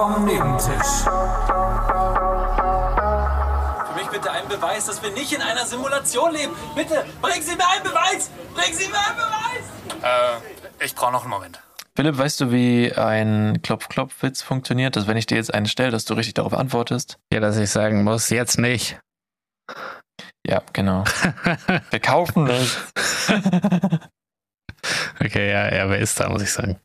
vom Nebentisch. Für mich bitte einen Beweis, dass wir nicht in einer Simulation leben. Bitte, bringen Sie mir einen Beweis! Bringen Sie mir einen Beweis! Äh, ich brauche noch einen Moment. Philipp, weißt du, wie ein Klopf-Klopf-Witz funktioniert? Dass wenn ich dir jetzt einen stelle, dass du richtig darauf antwortest? Ja, dass ich sagen muss, jetzt nicht. Ja, genau. Wir kaufen das. Okay, ja, ja, wer ist da, muss ich sagen.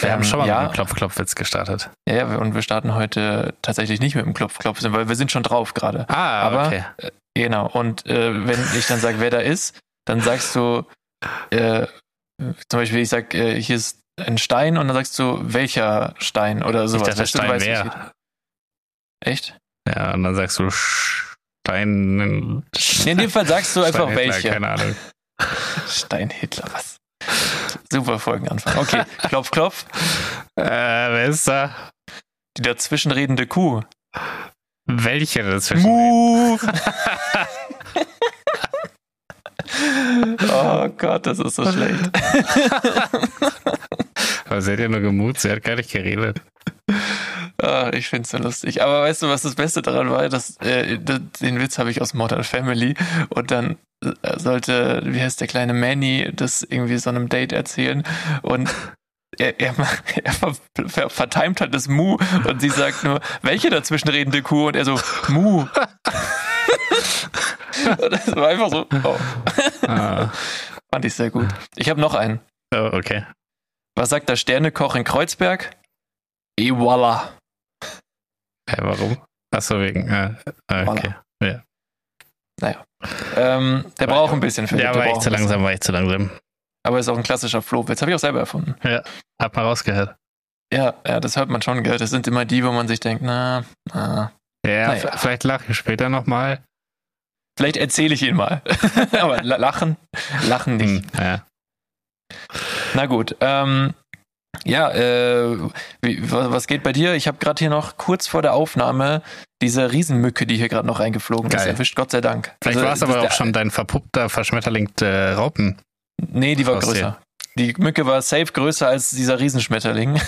Wir haben schon mal Ähm, ja, mit einem Klopf-Klopf-Witz gestartet. Ja, ja, und wir starten heute tatsächlich nicht mit dem Klopf-Klopf, weil wir sind schon drauf gerade. Ah, Aber okay. äh, genau, und äh, wenn ich dann sage, wer da ist, dann sagst du, äh, zum Beispiel, ich sag, äh, hier ist ein Stein und dann sagst du, welcher Stein oder sowas. dachte, Weißt du, du Stein weißt wer. nicht. Echt? Ja, und dann sagst du Stein. In dem Fall sagst du einfach Stein Hitler, welche. Keine Ahnung. Stein Hitler, was? Super Folgenanfang. Okay, klopf, klopf. Äh, wer ist da? Die dazwischenredende Kuh. Welche dazwischen? Mu. oh Gott, das ist so schlecht. Aber sie hat ja nur gemut, sie hat gar nicht geredet. Ah, ich find's so lustig. Aber weißt du, was das Beste daran war? Dass, äh, den Witz habe ich aus Modern Family und dann äh, sollte, wie heißt der kleine Manny, das irgendwie so einem Date erzählen und er, er, er ver, ver, vertimt halt das Mu und sie sagt nur, welche dazwischenredende Kuh? Und er so, Mu. und das war einfach so, oh, Ah, fand ich sehr gut. Ich habe noch einen. oh, okay. Was sagt der Sternekoch in Kreuzberg? Voilà. Hä, warum? Achso, wegen. Äh, äh, okay. Naja. Ähm, der War- braucht ein bisschen für Ja, war echt zu langsam, war echt zu langsam. Aber ist auch ein klassischer Flohwitz. Habe ich auch selber erfunden. Hab mal rausgehört. Ja, ja, das hört man schon, gell. Das sind immer die, wo man sich denkt, na, na. Ja, Naja. vielleicht lache ich später nochmal. Vielleicht erzähle ich ihn mal. Aber la- lachen, lachen nicht. Hm, ja. Na gut. Ähm, ja, äh, wie, wa- was geht bei dir? Ich habe gerade hier noch kurz vor der Aufnahme diese Riesenmücke, die hier gerade noch reingeflogen ist, Geil. erwischt, Gott sei Dank. Vielleicht Also, war es aber ist auch der- schon dein verpuppter, verschmetterlingter Raupen. Nee, die war größer. Die Mücke war safe größer als dieser Riesenschmetterling.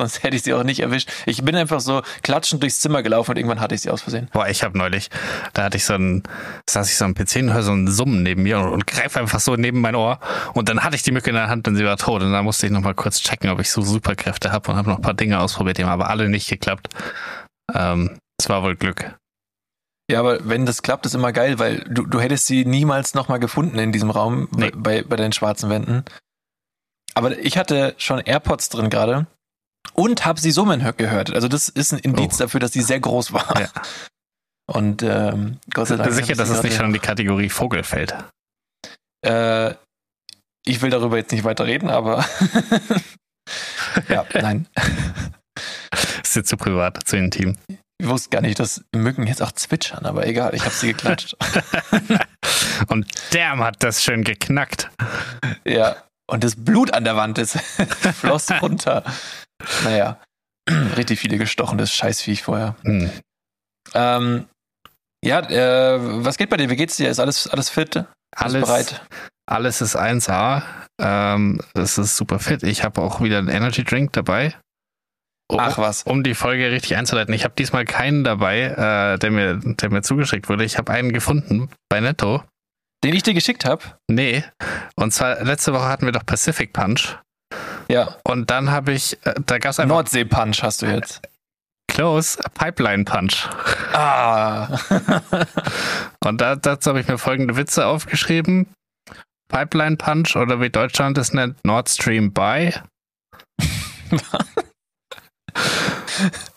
Sonst hätte ich sie auch nicht erwischt. Ich bin einfach so klatschend durchs Zimmer gelaufen und irgendwann hatte ich sie aus Versehen. Boah, ich habe neulich, da hatte ich so ein, saß ich so am PC und höre so ein Summen neben mir und, und greife einfach so neben mein Ohr. Und dann hatte ich die Mücke in der Hand und sie war tot. Und dann musste ich nochmal kurz checken, ob ich so Superkräfte habe und habe noch ein paar Dinge ausprobiert, die haben aber alle nicht geklappt. Ähm, es war wohl Glück. Ja, aber wenn das klappt, ist immer geil, weil du, du hättest sie niemals nochmal gefunden in diesem Raum Nee. bei, bei den schwarzen Wänden. Aber ich hatte schon AirPods drin gerade und habe sie summen hö- gehört. Also das ist ein Indiz Oh. dafür, dass sie sehr groß war. Ja. Und ähm, Gott sei Dank. Sicher, hab ich dass es nicht schon in die Kategorie Vogel fällt. Äh, ich will darüber jetzt nicht weiter reden, aber ja, nein. Ist jetzt zu privat, zu intim. Ich wusste gar nicht, dass Mücken jetzt auch zwitschern, aber egal, ich habe sie geklatscht. Und damn hat das schön geknackt. ja, und das Blut an der Wand ist floss runter. Naja, richtig viele gestochen, das Scheißviech vorher. Hm. Ähm, ja, äh, was geht bei dir? Wie geht's dir? Ist alles, alles fit? Alles Alles, bereit? alles ist 1A. Ähm, es ist super fit. Ich habe auch wieder einen Energy Drink dabei. Oh, Ach was. um die Folge richtig einzuleiten. Ich habe diesmal keinen dabei, äh, der, mir, der mir zugeschickt wurde. Ich habe einen gefunden bei Netto. Den ich dir geschickt habe? Nee. Und zwar letzte Woche hatten wir doch Pacific Punch. Ja. Und dann habe ich, äh, da gab es einfach Nordsee-Punch hast du jetzt. Close Pipeline Punch. Ah. Und da, dazu habe ich mir folgende Witze aufgeschrieben. Pipeline Punch oder wie Deutschland es nennt, Nord Stream By.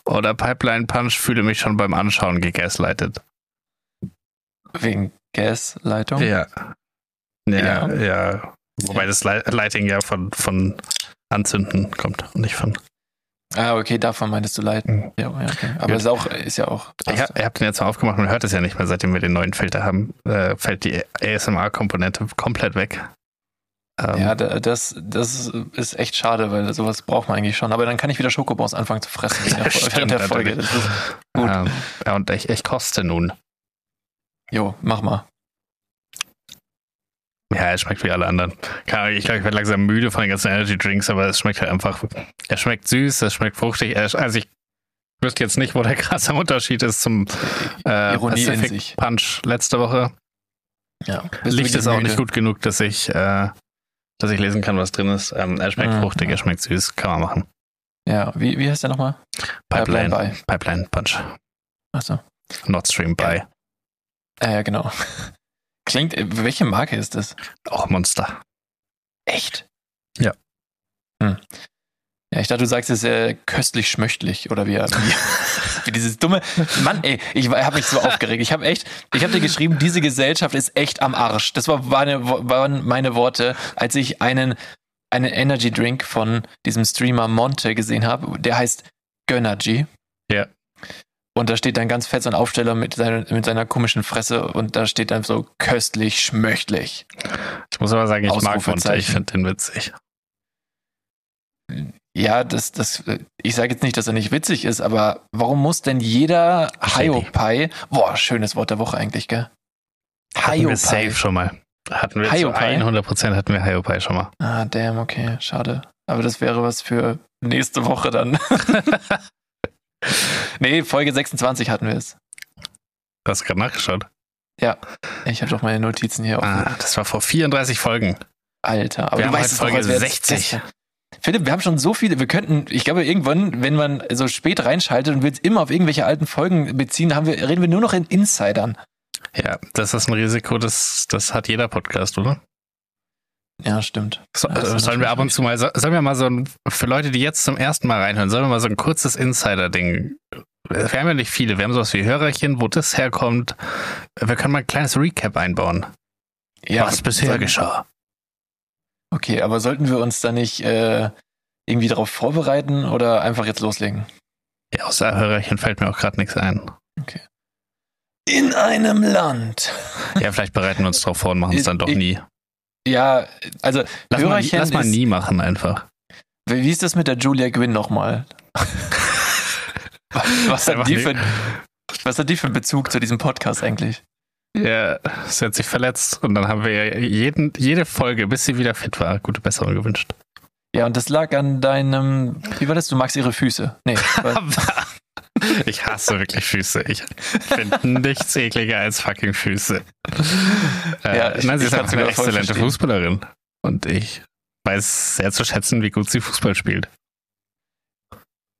oder Pipeline Punch fühle mich schon beim Anschauen gegaslightet. Wegen Gasleitung? Ja. Ja, Ja. ja. Wobei das Li- Lighting ja von, von Anzünden kommt und nicht von. Ah, okay, davon meintest du leiten. Ja, ja okay. Aber ist auch, ist ja auch. Ich, hab- ihr habt den jetzt mal aufgemacht, man hört es ja nicht mehr, seitdem wir den neuen Filter haben, äh, fällt die ASMR-Komponente komplett weg. Ähm, Ja, da- das, das ist echt schade, weil sowas braucht man eigentlich schon. Aber dann kann ich wieder Schokobons anfangen zu fressen während der, während der stimmt Folge. Gut. ähm, ja, und ich, ich koste nun. jo, mach mal. Ja, er schmeckt wie alle anderen. Ich glaube, ich werde langsam müde von den ganzen Energy Drinks, aber es schmeckt halt einfach. Er schmeckt süß, es schmeckt fruchtig. Also ich wüsste jetzt nicht, wo der krasse Unterschied ist zum äh, Ironie Pacific. Punch letzte Woche. Ja. Licht ist auch nicht gut genug, dass ich, äh, dass ich lesen kann, was drin ist. Ähm, er schmeckt Mhm. fruchtig, er schmeckt süß, kann man machen. Ja, wie, wie heißt der nochmal? Pipeline, Pipeline Pipeline, Punch. Achso. Nord Stream by. Ja, ja, genau. Klingt, äh, welche Marke ist das? Auch Monster. Echt? Ja. Hm. Ja, ich dachte, du sagst es äh, köstlich schmöchtlich oder wie, wie, wie dieses dumme. Mann, ey, ich habe mich so aufgeregt. Ich habe echt, ich habe dir geschrieben, diese Gesellschaft ist echt am Arsch. Das war meine, waren meine Worte, als ich einen, einen Energy Drink von diesem Streamer Monte gesehen habe. Der heißt Gönnergy. Ja. Und da steht dann ganz fett so ein Aufsteller mit seiner, mit seiner komischen Fresse und da steht dann so köstlich schmöchtlich. Ich muss aber sagen, ich mag. Ausrufezeichen. Ich finde den witzig. Ja, das, das, ich sage jetzt nicht, dass er nicht witzig ist, aber warum muss denn jeder Shady. Hiopai, boah, schönes Wort der Woche eigentlich, gell? Hatten wir safe schon mal. Hatten wir zu Hiopai? 100% hatten wir Hiopai schon mal. Ah, damn, okay, schade. Aber das wäre was für nächste Woche dann. nee, Folge 26 hatten wir es. Du hast gerade nachgeschaut. Ich habe doch meine Notizen hier offen. Ah, das war vor 34 Folgen. Alter, aber Wir du haben weißt es Folge es 60. gestern. Philipp, wir haben schon so viele, wir könnten, ich glaube, irgendwann, wenn man so spät reinschaltet und will es immer auf irgendwelche alten Folgen beziehen, haben wir, reden wir nur noch in Insidern. Ja, das ist ein Risiko, das, das hat jeder Podcast, oder? Ja, stimmt. So, äh, ist sollen wir ab und zu mal, so- sollen wir mal so ein, für Leute, die jetzt zum ersten Mal reinhören, sollen wir mal so ein kurzes Insider-Ding. Wir haben ja nicht viele, wir haben sowas wie Hörerchen, wo das herkommt. Wir können mal ein kleines Recap einbauen. Ja, was bisher geschah. Okay, aber sollten wir uns da nicht äh, irgendwie darauf vorbereiten oder einfach jetzt loslegen? Ja, außer Hörerchen fällt mir auch gerade nichts ein. In einem Land. Ja, vielleicht bereiten wir uns darauf vor und machen es dann doch nie. Ja, also Lass mal, Hörerchen lass mal ist, nie machen einfach. Wie ist das mit der Julia Gwynn nochmal? was, hat die für, was hat die für einen Bezug zu diesem Podcast eigentlich? Ja, sie hat sich verletzt und dann haben wir jeden, jede Folge, bis sie wieder fit war, gute Besserung gewünscht. Ja, und das lag an deinem. Wie war das? Du magst ihre Füße. Nee. Ich hasse wirklich Füße. Ich finde nichts ekliger als fucking Füße. Äh, Ja, ich- nein, sie ist einfach eine exzellente. Fußballerin. Und ich weiß sehr zu schätzen, wie gut sie Fußball spielt.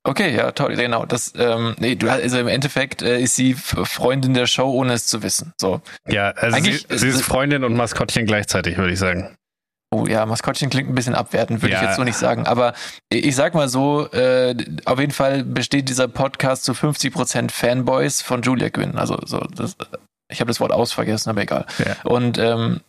Okay, ja, toll, genau. Das, ähm, nee, du, also im Endeffekt äh, ist sie Freundin der Show, ohne es zu wissen. So. Ja, also sie, sie ist Freundin und Maskottchen gleichzeitig, würde ich sagen. Oh ja, Maskottchen klingt ein bisschen abwertend, würde ich Ja. jetzt so nicht sagen. Aber ich sag mal so, äh, auf jeden Fall besteht dieser Podcast zu 50% Fanboys von Julia Gwynn. Also so, das, ich habe das Wort ausvergessen, aber egal. Ja. Und ähm,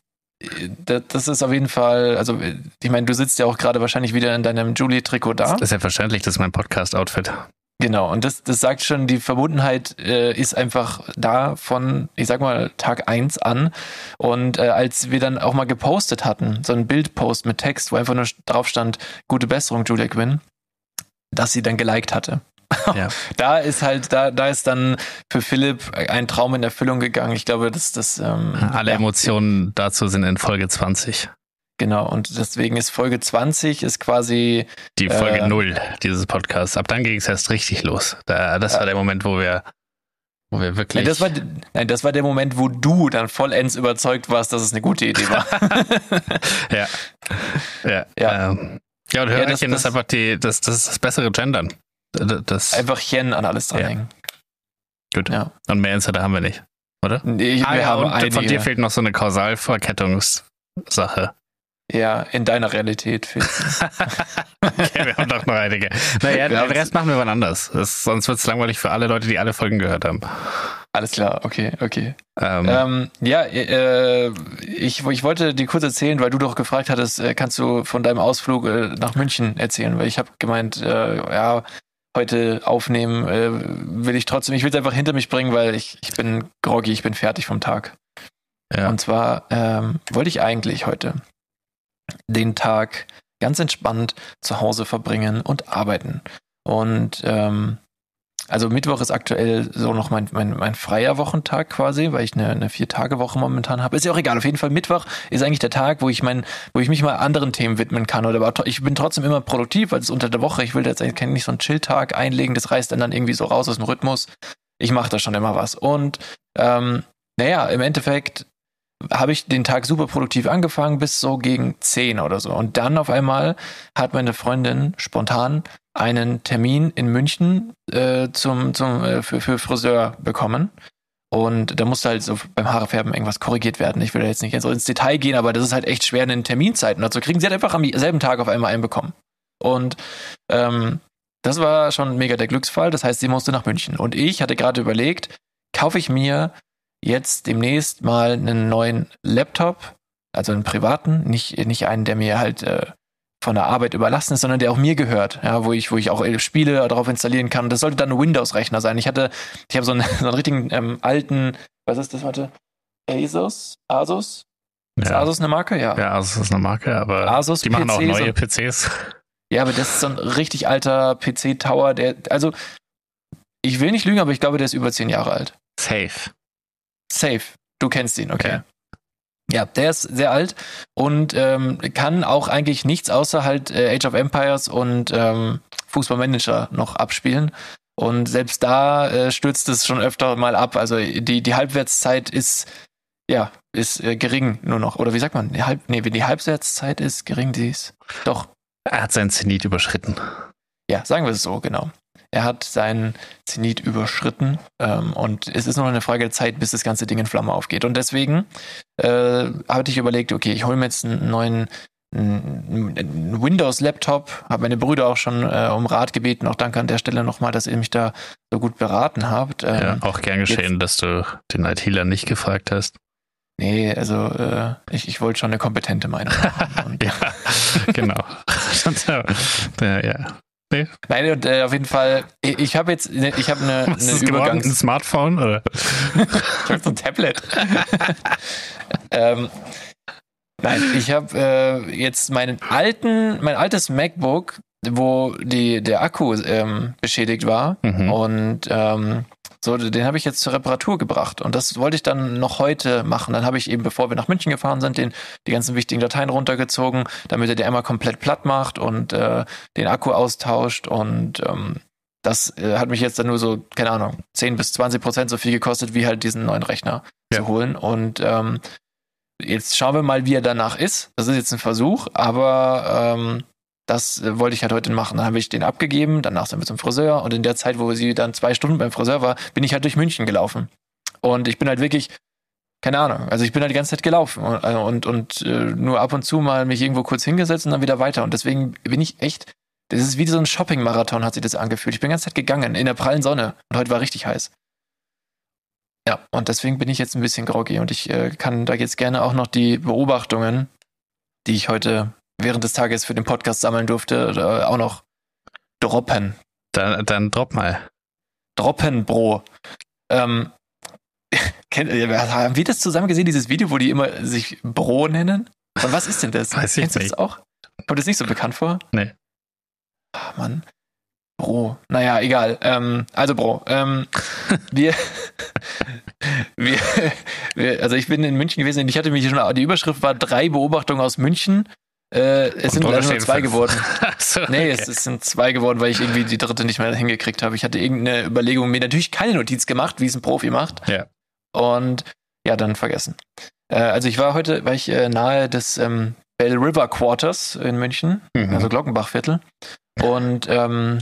das, das ist auf jeden Fall, also ich meine, du sitzt ja auch gerade wahrscheinlich wieder in deinem Julie-Trikot da. Das ist selbstverständlich, das ist mein Podcast-Outfit. Genau, und das, das sagt schon, die Verbundenheit äh, ist einfach da von, ich sag mal, Tag eins an. Und äh, als wir dann auch mal gepostet hatten, so ein Bildpost mit Text, wo einfach nur drauf stand, gute Besserung, Julia Quinn, dass sie dann geliked hatte. Ja. Da ist halt, da, da ist dann für Philipp ein Traum in Erfüllung gegangen. Ich glaube, dass das ähm, Alle ja, Emotionen dazu sind in Folge 20. Genau, und deswegen ist Folge 20 ist quasi Die Folge Äh, 0 dieses Podcasts. Ab dann ging es erst richtig los. Da, das war der Moment, wo wir, wo wir wirklich. Nein das, war, nein, das war der Moment, wo du dann vollends überzeugt warst, dass es eine gute Idee war. ja. Ja. Ja. Ähm, ja, und Ja, Hörerchen das- ist einfach die, das, das ist das bessere Gendern. Das, Einfach Chen an alles dranhängen. gut. Ja. Und mehr Insider haben wir nicht, oder? Nee, wir Ah, ja, haben und einige. von dir fehlt noch so eine Kausalverkettungssache. Ja, in deiner Realität fehlt Okay, wir haben doch noch einige. Naja, den Rest machen wir wann anders. Das, sonst wird es langweilig für alle Leute, die alle Folgen gehört haben. Alles klar, okay, okay. Ähm, Ähm, ja, äh, ich, ich wollte dir kurz erzählen, weil du doch gefragt hattest, äh, kannst du von deinem Ausflug äh, nach München erzählen? Weil ich habe gemeint, äh, ja, heute aufnehmen äh, will ich trotzdem, ich will es einfach hinter mich bringen, weil ich, ich bin groggy, ich bin fertig vom Tag. ja. Und zwar ähm, wollte ich eigentlich heute den Tag ganz entspannt zu Hause verbringen und arbeiten. Und ähm, also Mittwoch ist aktuell so noch mein, mein, mein freier Wochentag quasi, weil ich eine, eine Vier-Tage-Woche momentan habe. Ist ja auch egal. Auf jeden Fall Mittwoch ist eigentlich der Tag, wo ich mein, wo ich mich mal anderen Themen widmen kann. Oder aber ich bin trotzdem immer produktiv, weil es unter der Woche. Ich will jetzt eigentlich nicht so einen Chill-Tag einlegen. Das reißt dann dann irgendwie so raus aus dem Rhythmus. Ich mache da schon immer was. Und ähm, naja, im Endeffekt habe ich den Tag super produktiv angefangen bis so gegen 10 oder so. Und dann auf einmal hat meine Freundin spontan einen Termin in München äh, zum, zum, äh, für, für Friseur bekommen. Und da musste halt so beim Haarefärben irgendwas korrigiert werden. Ich will da jetzt nicht so ins Detail gehen, aber das ist halt echt schwer in den Terminzeiten. Also kriegen sie halt einfach am selben Tag auf einmal einen bekommen. Und ähm, das war schon mega der Glücksfall. Das heißt, sie musste nach München. Und ich hatte gerade überlegt, kaufe ich mir jetzt demnächst mal einen neuen Laptop, also einen privaten, nicht, nicht einen, der mir halt äh, von der Arbeit überlassen ist, sondern der auch mir gehört, ja, wo ich, wo ich auch Spiele darauf installieren kann. Das sollte dann ein Windows-Rechner sein. Ich hatte, ich habe so einen, so einen richtigen ähm, alten, was ist das heute? Asus? Asus? Ist ja. Asus eine Marke? Ja. Ja, Asus ist eine Marke, aber Asus die machen PC, auch neue so, PCs. Ja, aber das ist so ein richtig alter PC-Tower, der, also, ich will nicht lügen, aber ich glaube, der ist über zehn Jahre alt. Safe. Safe. Du kennst ihn, okay. Ja. Ja, der ist sehr alt und ähm, kann auch eigentlich nichts außer halt äh, Age of Empires und ähm, Fußballmanager noch abspielen. Und selbst da äh, stürzt es schon öfter mal ab. Also die, die Halbwertszeit ist, ja, ist äh, gering nur noch. Oder wie sagt man? Die Halb, nee, wenn die Halbwertszeit ist gering, die ist doch. Er hat seinen Zenit überschritten. Ja, sagen wir es so, genau. Er hat seinen Zenit überschritten ähm, und es ist nur eine Frage der Zeit, bis das ganze Ding in Flamme aufgeht. Und deswegen äh, hatte ich überlegt, okay, ich hole mir jetzt einen neuen Windows-Laptop, habe meine Brüder auch schon äh, um Rat gebeten. Auch danke an der Stelle nochmal, dass ihr mich da so gut beraten habt. Ähm, ja, auch gern geschehen, jetzt, dass du den ITler nicht gefragt hast. Nee, also äh, ich, ich wollte schon eine kompetente Meinung haben. ja, genau. ja, ja. Nee. Nein, und äh, auf jeden Fall, ich, ich habe jetzt, ne, ich habe eine, eine Übergangs... Ein Smartphone oder? ich habe so ein Tablet. ähm, nein, ich habe äh, jetzt meinen alten, mein altes MacBook, wo die, der Akku ähm, beschädigt war mhm. und ähm, so, den habe ich jetzt zur Reparatur gebracht und das wollte ich dann noch heute machen. Dann habe ich eben, bevor wir nach München gefahren sind, den, die ganzen wichtigen Dateien runtergezogen, damit er die einmal komplett platt macht und äh, den Akku austauscht und ähm, das äh, hat mich jetzt dann nur so, keine Ahnung, 10 bis 20 Prozent so viel gekostet, wie halt diesen neuen Rechner ja. zu holen. Und ähm, jetzt schauen wir mal, wie er danach ist. Das ist jetzt ein Versuch, aber ähm, das äh, wollte ich halt heute machen. Dann habe ich den abgegeben, danach sind wir zum Friseur und in der Zeit, wo sie dann zwei Stunden beim Friseur war, bin ich halt durch München gelaufen. Und ich bin halt wirklich, keine Ahnung, also ich bin halt die ganze Zeit gelaufen und, äh, und, und äh, nur ab und zu mal mich irgendwo kurz hingesetzt und dann wieder weiter. Und deswegen bin ich echt, das ist wie so ein Shopping-Marathon, hat sich das angefühlt. Ich bin die ganze Zeit gegangen, in der prallen Sonne und heute war richtig heiß. Ja, und deswegen bin ich jetzt ein bisschen groggy und ich äh, kann da jetzt gerne auch noch die Beobachtungen, die ich heute während des Tages für den Podcast sammeln durfte, äh, auch noch droppen. Dann, dann drop mal. Droppen, Bro. Ähm, kennt, haben wir das zusammen gesehen, dieses Video, wo die immer sich Bro nennen? Und was ist denn das? Weiß ich Kennst nicht. du das auch? Kommt das nicht so bekannt vor? Nee. Ach, Mann. Bro. Naja, egal. Ähm, also Bro. Ähm, wir, wir, wir, also ich bin in München gewesen und ich hatte mich schon, die Überschrift war drei Beobachtungen aus München äh, es sind leider nur zwei fünf. geworden. so, nee, okay. es, es, sind zwei geworden, weil ich irgendwie die dritte nicht mehr hingekriegt habe. Ich hatte irgendeine Überlegung, mir natürlich keine Notiz gemacht, wie es ein Profi macht. Ja. Und ja, dann vergessen. Äh, also ich war heute, war ich äh, nahe des ähm, Bell River Quarters in München, mhm. also Glockenbachviertel. Und ähm,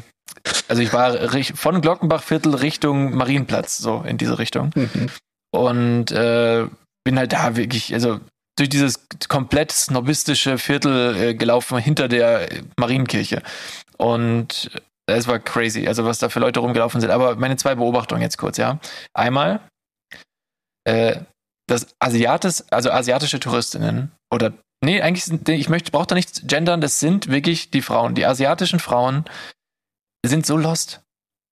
also ich war von Glockenbachviertel Richtung Marienplatz, so in diese Richtung. Mhm. Und äh, bin halt da wirklich, also durch dieses komplett snobistische Viertel äh, gelaufen hinter der Marienkirche. Und es war crazy, also was da für Leute rumgelaufen sind. Aber meine zwei Beobachtungen jetzt kurz, ja. Einmal, äh, das Asiatis, also asiatische Touristinnen oder nee, eigentlich sind, ich möchte, brauche da nichts gendern, das sind wirklich die Frauen. Die asiatischen Frauen sind so lost.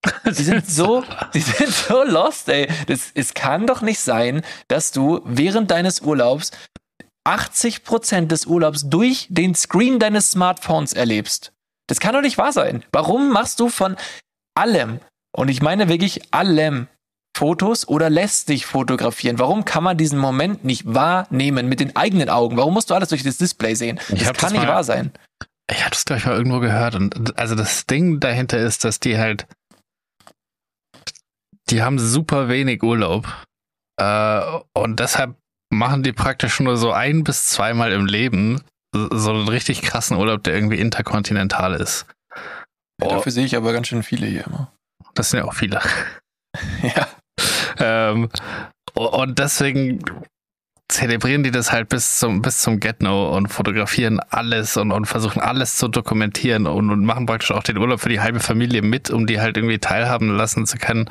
Die sind so, die sind so lost, ey. Das, es kann doch nicht sein, dass du während deines Urlaubs 80% des Urlaubs durch den Screen deines Smartphones erlebst. Das kann doch nicht wahr sein. Warum machst du von allem, Und ich meine wirklich allem Fotos oder lässt sich fotografieren. Warum kann man diesen Moment nicht wahrnehmen mit den eigenen Augen? Warum musst du alles durch das Display sehen? Ich Das kann das nicht mal- wahr sein. Ich habe das, glaube ich, mal irgendwo gehört. Und also das Ding dahinter ist, dass die halt, die haben super wenig Urlaub. Äh, und deshalb machen die praktisch nur so ein bis zweimal im Leben so einen richtig krassen Urlaub, der irgendwie interkontinental ist. Ja, Oh. Dafür sehe ich aber ganz schön viele hier immer. Das sind ja auch viele. Ja. Ähm, und deswegen zelebrieren die das halt bis zum, bis zum Get-No und fotografieren alles und, und versuchen alles zu dokumentieren und, und machen praktisch auch den Urlaub für die halbe Familie mit, um die halt irgendwie teilhaben lassen zu können.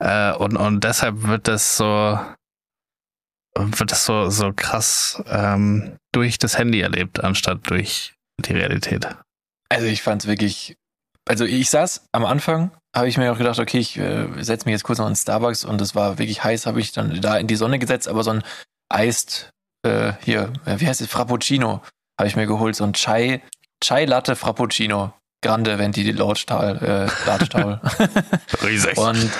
Äh, und, und deshalb wird das so, wird das so, so krass ähm, durch das Handy erlebt, anstatt durch die Realität. Also ich fand es wirklich. Also ich saß am Anfang, habe ich mir auch gedacht, okay, ich äh, setze mich jetzt kurz noch in Starbucks und es war wirklich heiß, habe ich dann da in die Sonne gesetzt, aber so ein Eist, äh, hier, äh, wie heißt es, Frappuccino habe ich mir geholt, so ein Chai, Chai Latte Frappuccino. Grande Venti Lodgtal, äh, Ladstahl. Riesig. Und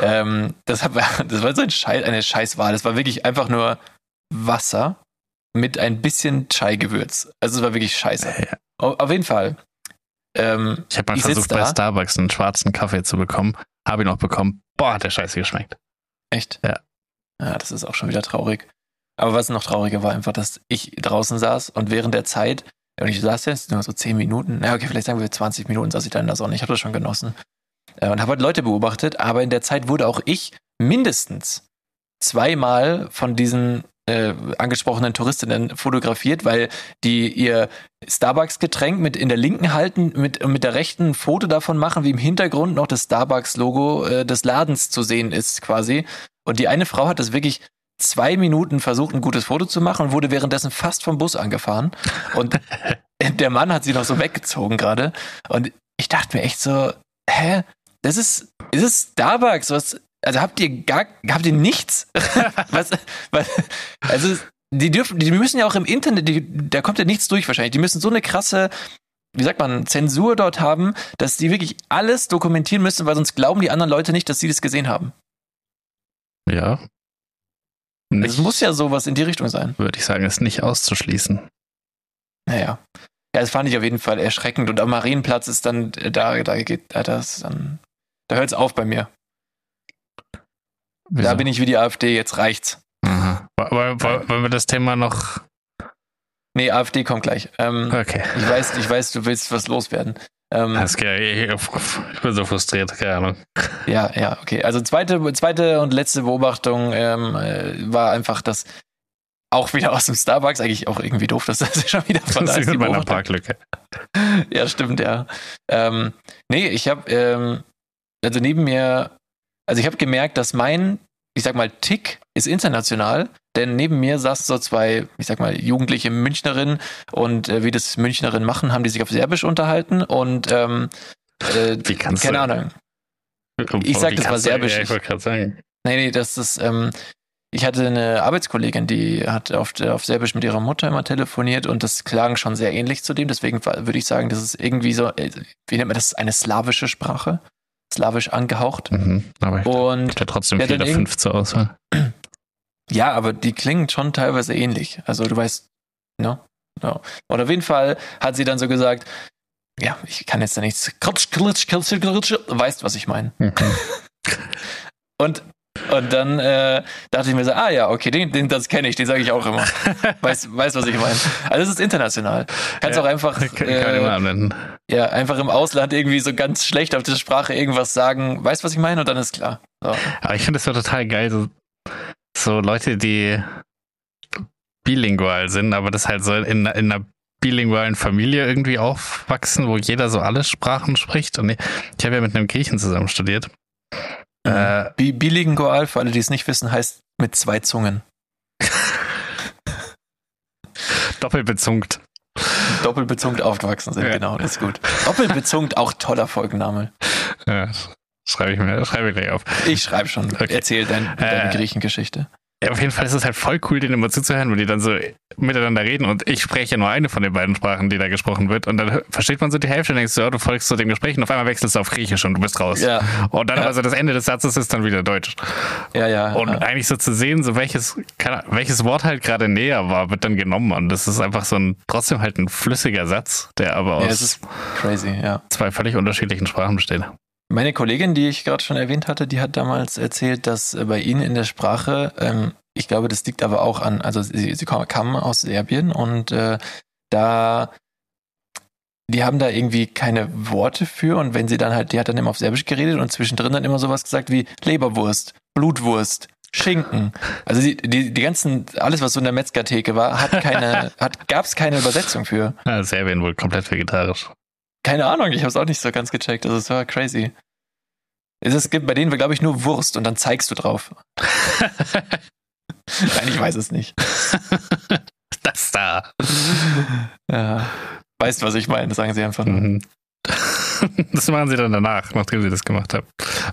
ähm, das, hat, das war so ein Scheiß, eine Scheißwahl. Das war wirklich einfach nur Wasser mit ein bisschen Chai-Gewürz. Also es war wirklich scheiße. Ja. Au- Auf jeden Fall. Ähm, Ich habe mal Ich versucht, bei. Starbucks einen schwarzen Kaffee zu bekommen. Habe ihn noch bekommen. Boah, hat der scheiße geschmeckt. echt? Ja. Ja, das ist auch schon wieder traurig. Aber was noch trauriger war, einfach, dass ich draußen saß und während der Zeit, und ich saß jetzt nur so 10 Minuten, na okay, vielleicht sagen wir 20 Minuten saß ich da in der Sonne. Ich habe das schon genossen. Äh, Und habe halt Leute beobachtet, aber in der Zeit wurde auch ich mindestens zweimal von diesen äh, angesprochenen Touristinnen fotografiert, weil die ihr Starbucks-Getränk mit in der linken halten, mit, mit der rechten ein Foto davon machen, wie im Hintergrund noch das Starbucks-Logo äh, des Ladens zu sehen ist, quasi. Und die eine Frau hat das wirklich zwei Minuten versucht, ein gutes Foto zu machen und wurde währenddessen fast vom Bus angefahren. Und der Mann hat sie noch so weggezogen gerade. Und ich dachte mir echt so, hä? Das ist, ist es Starbucks? Was, also habt ihr gar, habt ihr nichts? was, was, also, die dürfen, die müssen ja auch im Internet, die, da kommt ja nichts durch wahrscheinlich. Die müssen so eine krasse, wie sagt man, Zensur dort haben, dass die wirklich alles dokumentieren müssen, weil sonst glauben die anderen Leute nicht, dass sie das gesehen haben. Ja. Es Nicht, muss ja sowas in die Richtung sein. würde ich sagen, ist nicht auszuschließen. Naja. Ja, das fand ich auf jeden Fall erschreckend. Und am Marienplatz ist dann, äh, da, da geht, da, das dann, da hört's auf bei mir. Da bin ich wie die AfD, jetzt reicht's. Aha. Aber wollen wir das Thema noch. Nee, AfD kommt gleich. Ähm, Okay. ich weiß, ich weiß, du willst was loswerden. Ähm, Das geht, ich, ich bin so frustriert, keine Ahnung. ja, ja, okay. Also zweite, zweite und letzte Beobachtung ähm, äh, war einfach, dass auch wieder aus dem Starbucks, eigentlich auch irgendwie doof, dass das schon wieder von da Das ist, ist die in meiner. Parklücke. Ja, stimmt, ja. Ähm, nee, ich habe, ähm, also neben mir, also ich habe gemerkt, dass mein, ich sag mal, Tick ist international, denn neben mir saßen so zwei, ich sag mal, jugendliche Münchnerinnen und äh, wie das Münchnerinnen machen, haben die sich auf Serbisch unterhalten und ähm, äh, Wie kannst keine du. Ahnung. Ich sag, das war serbisch. Ja, ich wollte gerade sagen. Nee, nee, das ist, ähm, ich hatte eine Arbeitskollegin, die hat auf, auf Serbisch mit ihrer Mutter immer telefoniert und das klang schon sehr ähnlich zu dem. Deswegen würde ich sagen, das ist irgendwie so, äh, wie nennt man das, eine slawische Sprache? Slawisch angehaucht. Mhm. Aber ich Und ja trotzdem vier oder fünf zur Auswahl. ja, aber die klingen schon teilweise ähnlich. Also du weißt, ne? No. Und auf jeden Fall hat sie dann so gesagt, ja, ich kann jetzt da nichts, weißt, was ich meine. Mhm. Und, und dann äh, dachte ich mir so, ah ja, okay, den, den das kenne ich, den sage ich auch immer. Weißt, weißt, was ich meine? Also es ist international. Kannst Ja, auch einfach, Kann, kann äh, anwenden. ja, einfach im Ausland irgendwie so ganz schlecht auf der Sprache irgendwas sagen, weißt, was ich meine? Und dann ist klar. So. Aber ich finde es so total geil, so, so Leute, die bilingual sind, aber das halt so in, in einer bilingualen Familie irgendwie aufwachsen, wo jeder so alle Sprachen spricht. Und ich, ich habe ja mit einem Griechen zusammen studiert. Äh, Bi bilingual, für alle, die es nicht wissen, heißt mit zwei Zungen. doppelbezunkt. Doppelbezungt aufgewachsen sind, Ja. genau, das ist gut. Doppelbezungt, auch toller Folgenname. Ja, schreibe ich mir, schreibe ich gleich auf. Ich schreibe schon, Okay. erzähl dein, deine Äh, Griechengeschichte. Ja, auf jeden Fall ist es halt voll cool, denen immer zuzuhören, wo die dann so miteinander reden und ich spreche nur eine von den beiden Sprachen, die da gesprochen wird und dann versteht man so die Hälfte und denkst du, ja, du folgst zu dem Gespräch und auf einmal wechselst du auf Griechisch und du bist raus. Ja. Und dann Ja. aber so das Ende des Satzes ist dann wieder Deutsch. Ja, ja. Und ja. eigentlich so zu sehen, so welches, Ahnung, welches Wort halt gerade näher war, wird dann genommen und das ist einfach so ein, trotzdem halt ein flüssiger Satz, der aber ja, aus crazy, ja. zwei völlig unterschiedlichen Sprachen besteht. Meine Kollegin, die ich gerade schon erwähnt hatte, die hat damals erzählt, dass äh, bei ihnen in der Sprache, ähm, ich glaube, das liegt aber auch an, also sie, sie kam- kamen aus Serbien und äh, da, die haben da irgendwie keine Worte für und wenn sie dann halt, die hat dann immer auf Serbisch geredet und zwischendrin dann immer sowas gesagt wie Leberwurst, Blutwurst, Schinken. Also die, die, die ganzen, alles was so in der Metzgertheke war, hat keine, hat, gab es keine Übersetzung für. Ja, Serbien wohl komplett vegetarisch. Keine Ahnung, ich habe es auch nicht so ganz gecheckt. Also es war crazy. Es gibt bei denen, glaube ich, nur Wurst und dann zeigst du drauf. Nein, ich weiß es nicht. Das da. Ja. Weißt, was ich meine, das sagen sie einfach nur. Mhm. Das machen sie dann danach, nachdem sie das gemacht haben.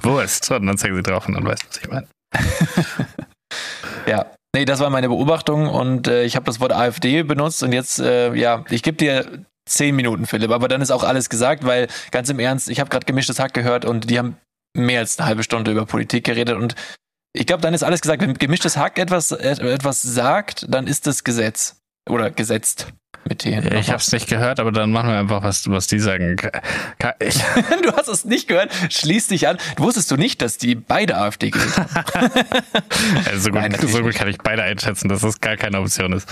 Wurst. Und dann zeigen sie drauf und dann weißt du, was ich meine. Ja. Nee, das war meine Beobachtung und äh, ich habe das Wort AfD benutzt und jetzt, äh, ja, ich gebe dir zehn Minuten, Philipp, aber dann ist auch alles gesagt, weil ganz im Ernst, ich habe gerade gemischtes Hack gehört und die haben mehr als eine halbe Stunde über Politik geredet und ich glaube, dann ist alles gesagt. Wenn gemischtes Hack etwas, etwas sagt, dann ist das Gesetz. Oder gesetzt mit T. Ja, ich habe es nicht gehört, aber dann machen wir einfach, was, was die sagen. Du hast es nicht gehört. Schließ dich an. Wusstest du nicht, dass die beide AfD gewählt haben? also so, gut, Nein, so gut kann ich beide einschätzen, dass das gar keine Option ist.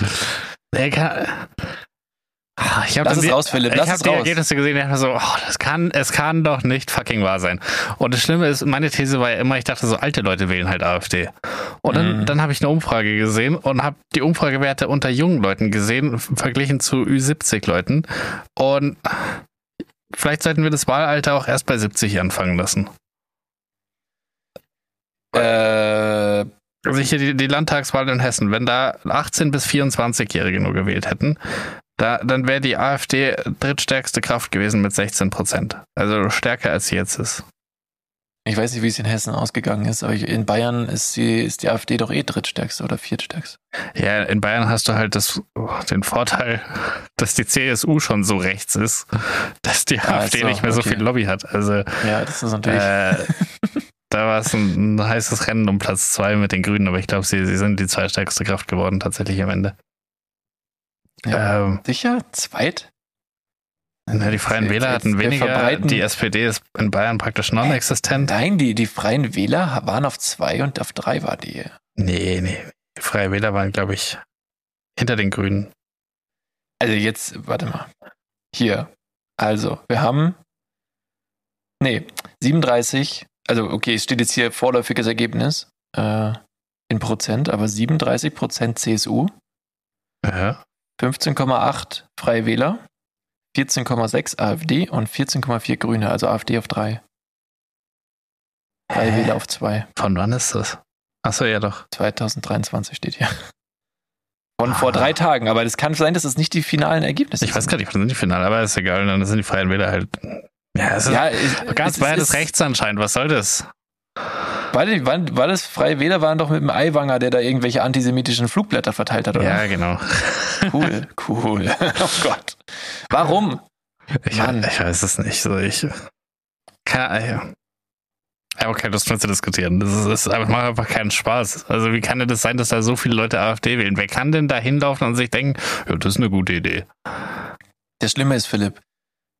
Ah, Ich hab Lass dann es die- raus, Philipp, Ich lass habe es die raus. Ergebnisse gesehen und dachte so, oh, das kann, es kann doch nicht fucking wahr sein. Und das Schlimme ist, meine These war ja immer, ich dachte so, alte Leute wählen halt AfD. Und dann, Mhm. dann habe ich eine Umfrage gesehen und habe die Umfragewerte unter jungen Leuten gesehen, verglichen zu Ü70-Leuten. Und vielleicht sollten wir das Wahlalter auch erst bei 70 anfangen lassen. äh, Also hier die, die Landtagswahl in Hessen, wenn da 18- bis 24-Jährige nur gewählt hätten, da, dann wäre die AfD drittstärkste Kraft gewesen mit 16 Prozent. Also stärker als sie jetzt ist. ich weiß nicht, wie es in Hessen ausgegangen ist, aber in Bayern ist die, ist die AfD doch eh drittstärkste oder viertstärkste. Ja, in Bayern hast du halt das, oh, den Vorteil, dass die CSU schon so rechts ist, dass die Ah, AfD so, nicht mehr so okay. viel Lobby hat. Also Ja, das ist natürlich. äh, da war es ein, ein heißes Rennen um Platz zwei mit den Grünen, aber ich glaube, sie, sie sind die zweitstärkste Kraft geworden tatsächlich am Ende. Ja. Ähm, Sicher? Zweit? Na, die Freien Wähler hatten weniger. verbreiten- Die SPD ist in Bayern praktisch non-existent. Nein, die, die Freien Wähler waren auf zwei und auf drei war die. Nee, nee. Die Freien Wähler waren, glaube ich, hinter den Grünen. Also jetzt, warte mal. Hier. Also, wir haben. Nee, 37. Also, okay, es steht jetzt hier vorläufiges Ergebnis äh, in Prozent, aber 37 Prozent CSU, Ja. 15,8 Freie Wähler, 14,6 AfD und 14,4 Grüne, also AfD auf drei. Freie Hä? Wähler auf zwei. Von wann ist das? Achso, ja doch. 2023 steht hier. Von Ah. vor drei Tagen, aber es kann sein, dass es nicht die finalen Ergebnisse Ich weiß sind. gar nicht, wann sind die Finale, aber ist egal. Dann sind die Freien Wähler halt. Ja, es ist Ja, ich- ganz es Bayern ist- des Rechts anscheinend. Was soll das? War, die, war, war das Freie Wähler waren doch mit dem Eiwanger, der da irgendwelche antisemitischen Flugblätter verteilt hat, oder? Ja, genau. Cool, cool. Oh Gott. Warum? Ich, Mann. ich weiß es nicht. So, ich. Keine. Ja, okay, das kannst du diskutieren. Das ist, das macht einfach keinen Spaß. Also, wie kann denn das sein, dass da so viele Leute AfD wählen? Wer kann denn da hinlaufen und sich denken, ja, das ist eine gute Idee? Das Schlimme ist, Philipp,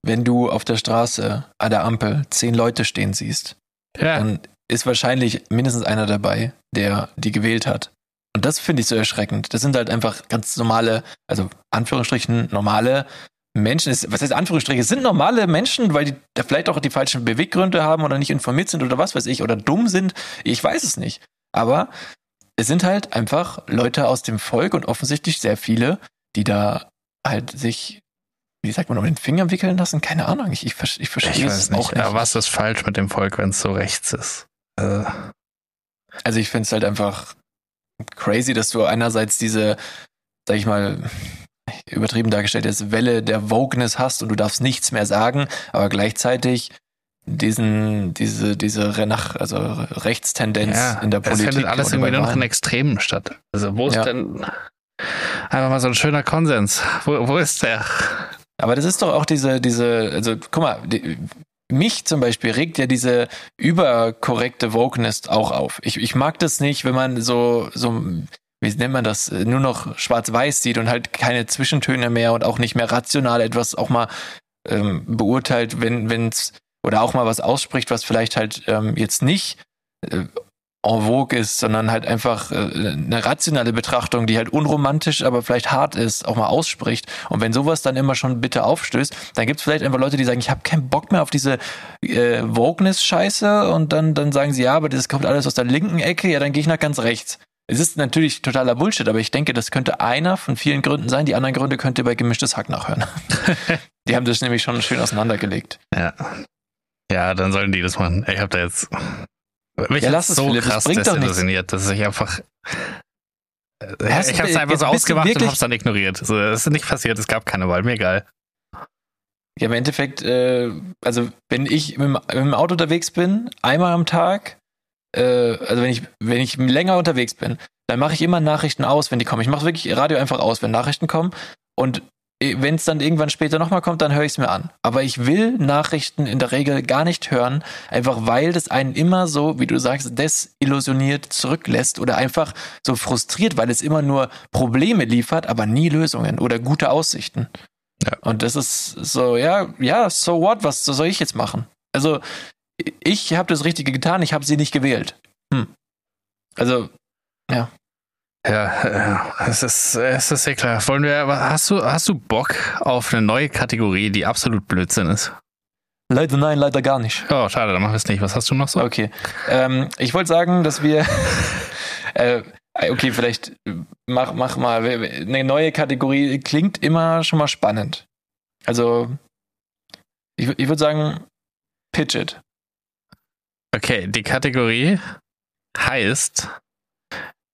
wenn du auf der Straße an der Ampel zehn Leute stehen siehst, Ja, dann ist wahrscheinlich mindestens einer dabei, der die gewählt hat. Und das finde ich so erschreckend. Das sind halt einfach ganz normale, also Anführungsstrichen normale Menschen. Was heißt Anführungsstriche? Es sind normale Menschen, weil die da vielleicht auch die falschen Beweggründe haben oder nicht informiert sind oder was weiß ich oder dumm sind. Ich weiß es nicht. Aber es sind halt einfach Leute aus dem Volk und offensichtlich sehr viele, die da halt sich, wie sagt man, um den Finger wickeln lassen. Keine Ahnung. Ich, ich, ich verstehe ich es nicht. auch nicht. Aber was ist falsch mit dem Volk, wenn es so rechts ist? Äh, Also ich finde es halt einfach crazy, dass du einerseits diese, sag ich mal, übertrieben dargestellt ist, Welle der Wokeness hast und du darfst nichts mehr sagen, aber gleichzeitig diesen, diese, diese Renach, also Rechtstendenz in der Es Politik. findet alles irgendwie nur noch in. Extremen statt. Also wo ist Ja. denn einfach mal so ein schöner Konsens? Wo, wo ist der? Aber das ist doch auch diese, diese, also guck mal, die, mich zum Beispiel regt ja diese überkorrekte Wokeness auch auf. Ich, ich mag das nicht, wenn man so, so, wie nennt man das, nur noch schwarz-weiß sieht und halt keine Zwischentöne mehr und auch nicht mehr rational etwas auch mal ähm, beurteilt, wenn wenn's oder auch mal was ausspricht, was vielleicht halt ähm, jetzt nicht äh, en vogue ist, sondern halt einfach äh, eine rationale Betrachtung, die halt unromantisch, aber vielleicht hart ist, auch mal ausspricht. Und wenn sowas dann immer schon bitte aufstößt, dann gibt es vielleicht einfach Leute, die sagen, ich habe keinen Bock mehr auf diese äh, Wokeness-Scheiße und dann, dann sagen sie, ja, aber das kommt alles aus der linken Ecke, ja, dann gehe ich nach ganz rechts. Es ist natürlich totaler Bullshit, aber ich denke, das könnte einer von vielen Gründen sein. Die anderen Gründe könnt ihr bei gemischtes Hack nachhören. die haben das nämlich schon schön auseinandergelegt. Ja. Ja, dann sollen die das machen. Ich habe da jetzt. Mich Ja, lass es, so Philipp, das krass nichts. desillusioniert, dass ich einfach. Hast ich habe es einfach so ausgemacht und habe es dann ignoriert. Es ist nicht passiert, es gab keine Wahl, mir egal. Ja, im Endeffekt, äh, also wenn ich mit dem, mit dem Auto unterwegs bin, einmal am Tag, äh, also wenn ich, wenn ich länger unterwegs bin, dann mache ich immer Nachrichten aus, wenn die kommen. Ich mache wirklich Radio einfach aus, wenn Nachrichten kommen. Und wenn es dann irgendwann später nochmal kommt, dann höre ich es mir an. Aber ich will Nachrichten in der Regel gar nicht hören, einfach weil das einen immer so, wie du sagst, desillusioniert zurücklässt oder einfach so frustriert, weil es immer nur Probleme liefert, aber nie Lösungen oder gute Aussichten. Ja. Und das ist so, ja, ja, so what, was soll ich jetzt machen? Also, ich habe das Richtige getan, ich habe sie nicht gewählt. Hm. Also, Ja, äh, es ist, es ist sehr klar. Wollen wir, aber hast du, hast du Bock auf eine neue Kategorie, die absolut Blödsinn ist? leider nein, leider gar nicht. Oh, schade, dann machen wir es nicht. Was hast du noch so? Okay. Ähm, ich wollte sagen, dass wir. äh, okay, vielleicht äh, mach, mach mal. Eine neue Kategorie klingt immer schon mal spannend. Also, ich, ich würde sagen, pitch it. Okay, die Kategorie heißt,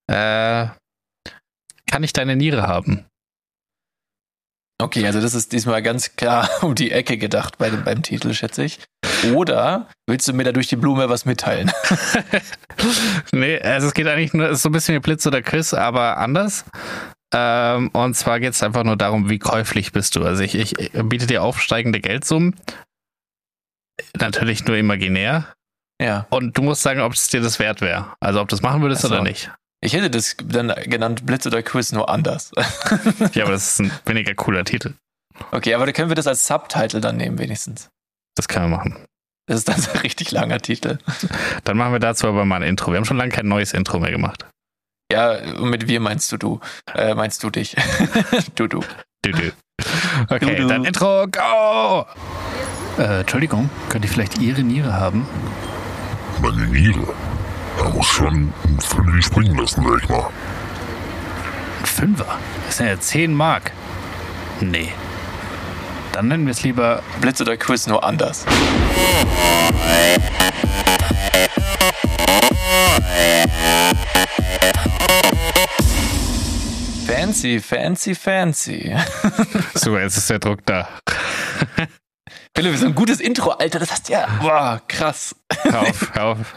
äh, kann ich deine Niere haben? Okay, also das ist diesmal ganz klar um die Ecke gedacht bei dem, beim Titel, schätze ich. Oder willst du mir da durch die Blume was mitteilen? nee, also es geht eigentlich nur, es ist so ein bisschen wie Blitz oder Quiz, aber anders. Ähm, und zwar geht es einfach nur darum, wie käuflich bist du. Also ich, ich biete dir aufsteigende Geldsummen. Natürlich nur imaginär. Ja. Und du musst sagen, ob es dir das wert wäre. Also ob du das machen würdest so. oder nicht. Ich hätte das dann genannt Blitz oder Quiz nur anders. Ja, aber das ist ein weniger cooler Titel. okay, aber da können wir das als Subtitle dann nehmen, wenigstens. Das können wir machen. Das ist dann so ein richtig langer Titel. Dann machen wir dazu aber mal ein Intro. Wir haben schon lange kein neues Intro mehr gemacht. Ja, und mit wir meinst du du. Äh, meinst du dich. du, du. Du, du. Okay, Du, du. dann Intro, go! Äh, Entschuldigung, könnte ich vielleicht Ihre Niere haben? Meine Niere. Er muss schon ein Fünfi springen lassen, sag ich mal. Ein Fünfer? Das sind ja 10 Mark. Nee. Dann nennen wir es lieber Blitz oder Quiz nur anders. Fancy, fancy, fancy. So, jetzt ist der Druck da. Philipp, so ein gutes Intro, Alter, das hast du ja. Boah, krass. Hör auf, hör auf.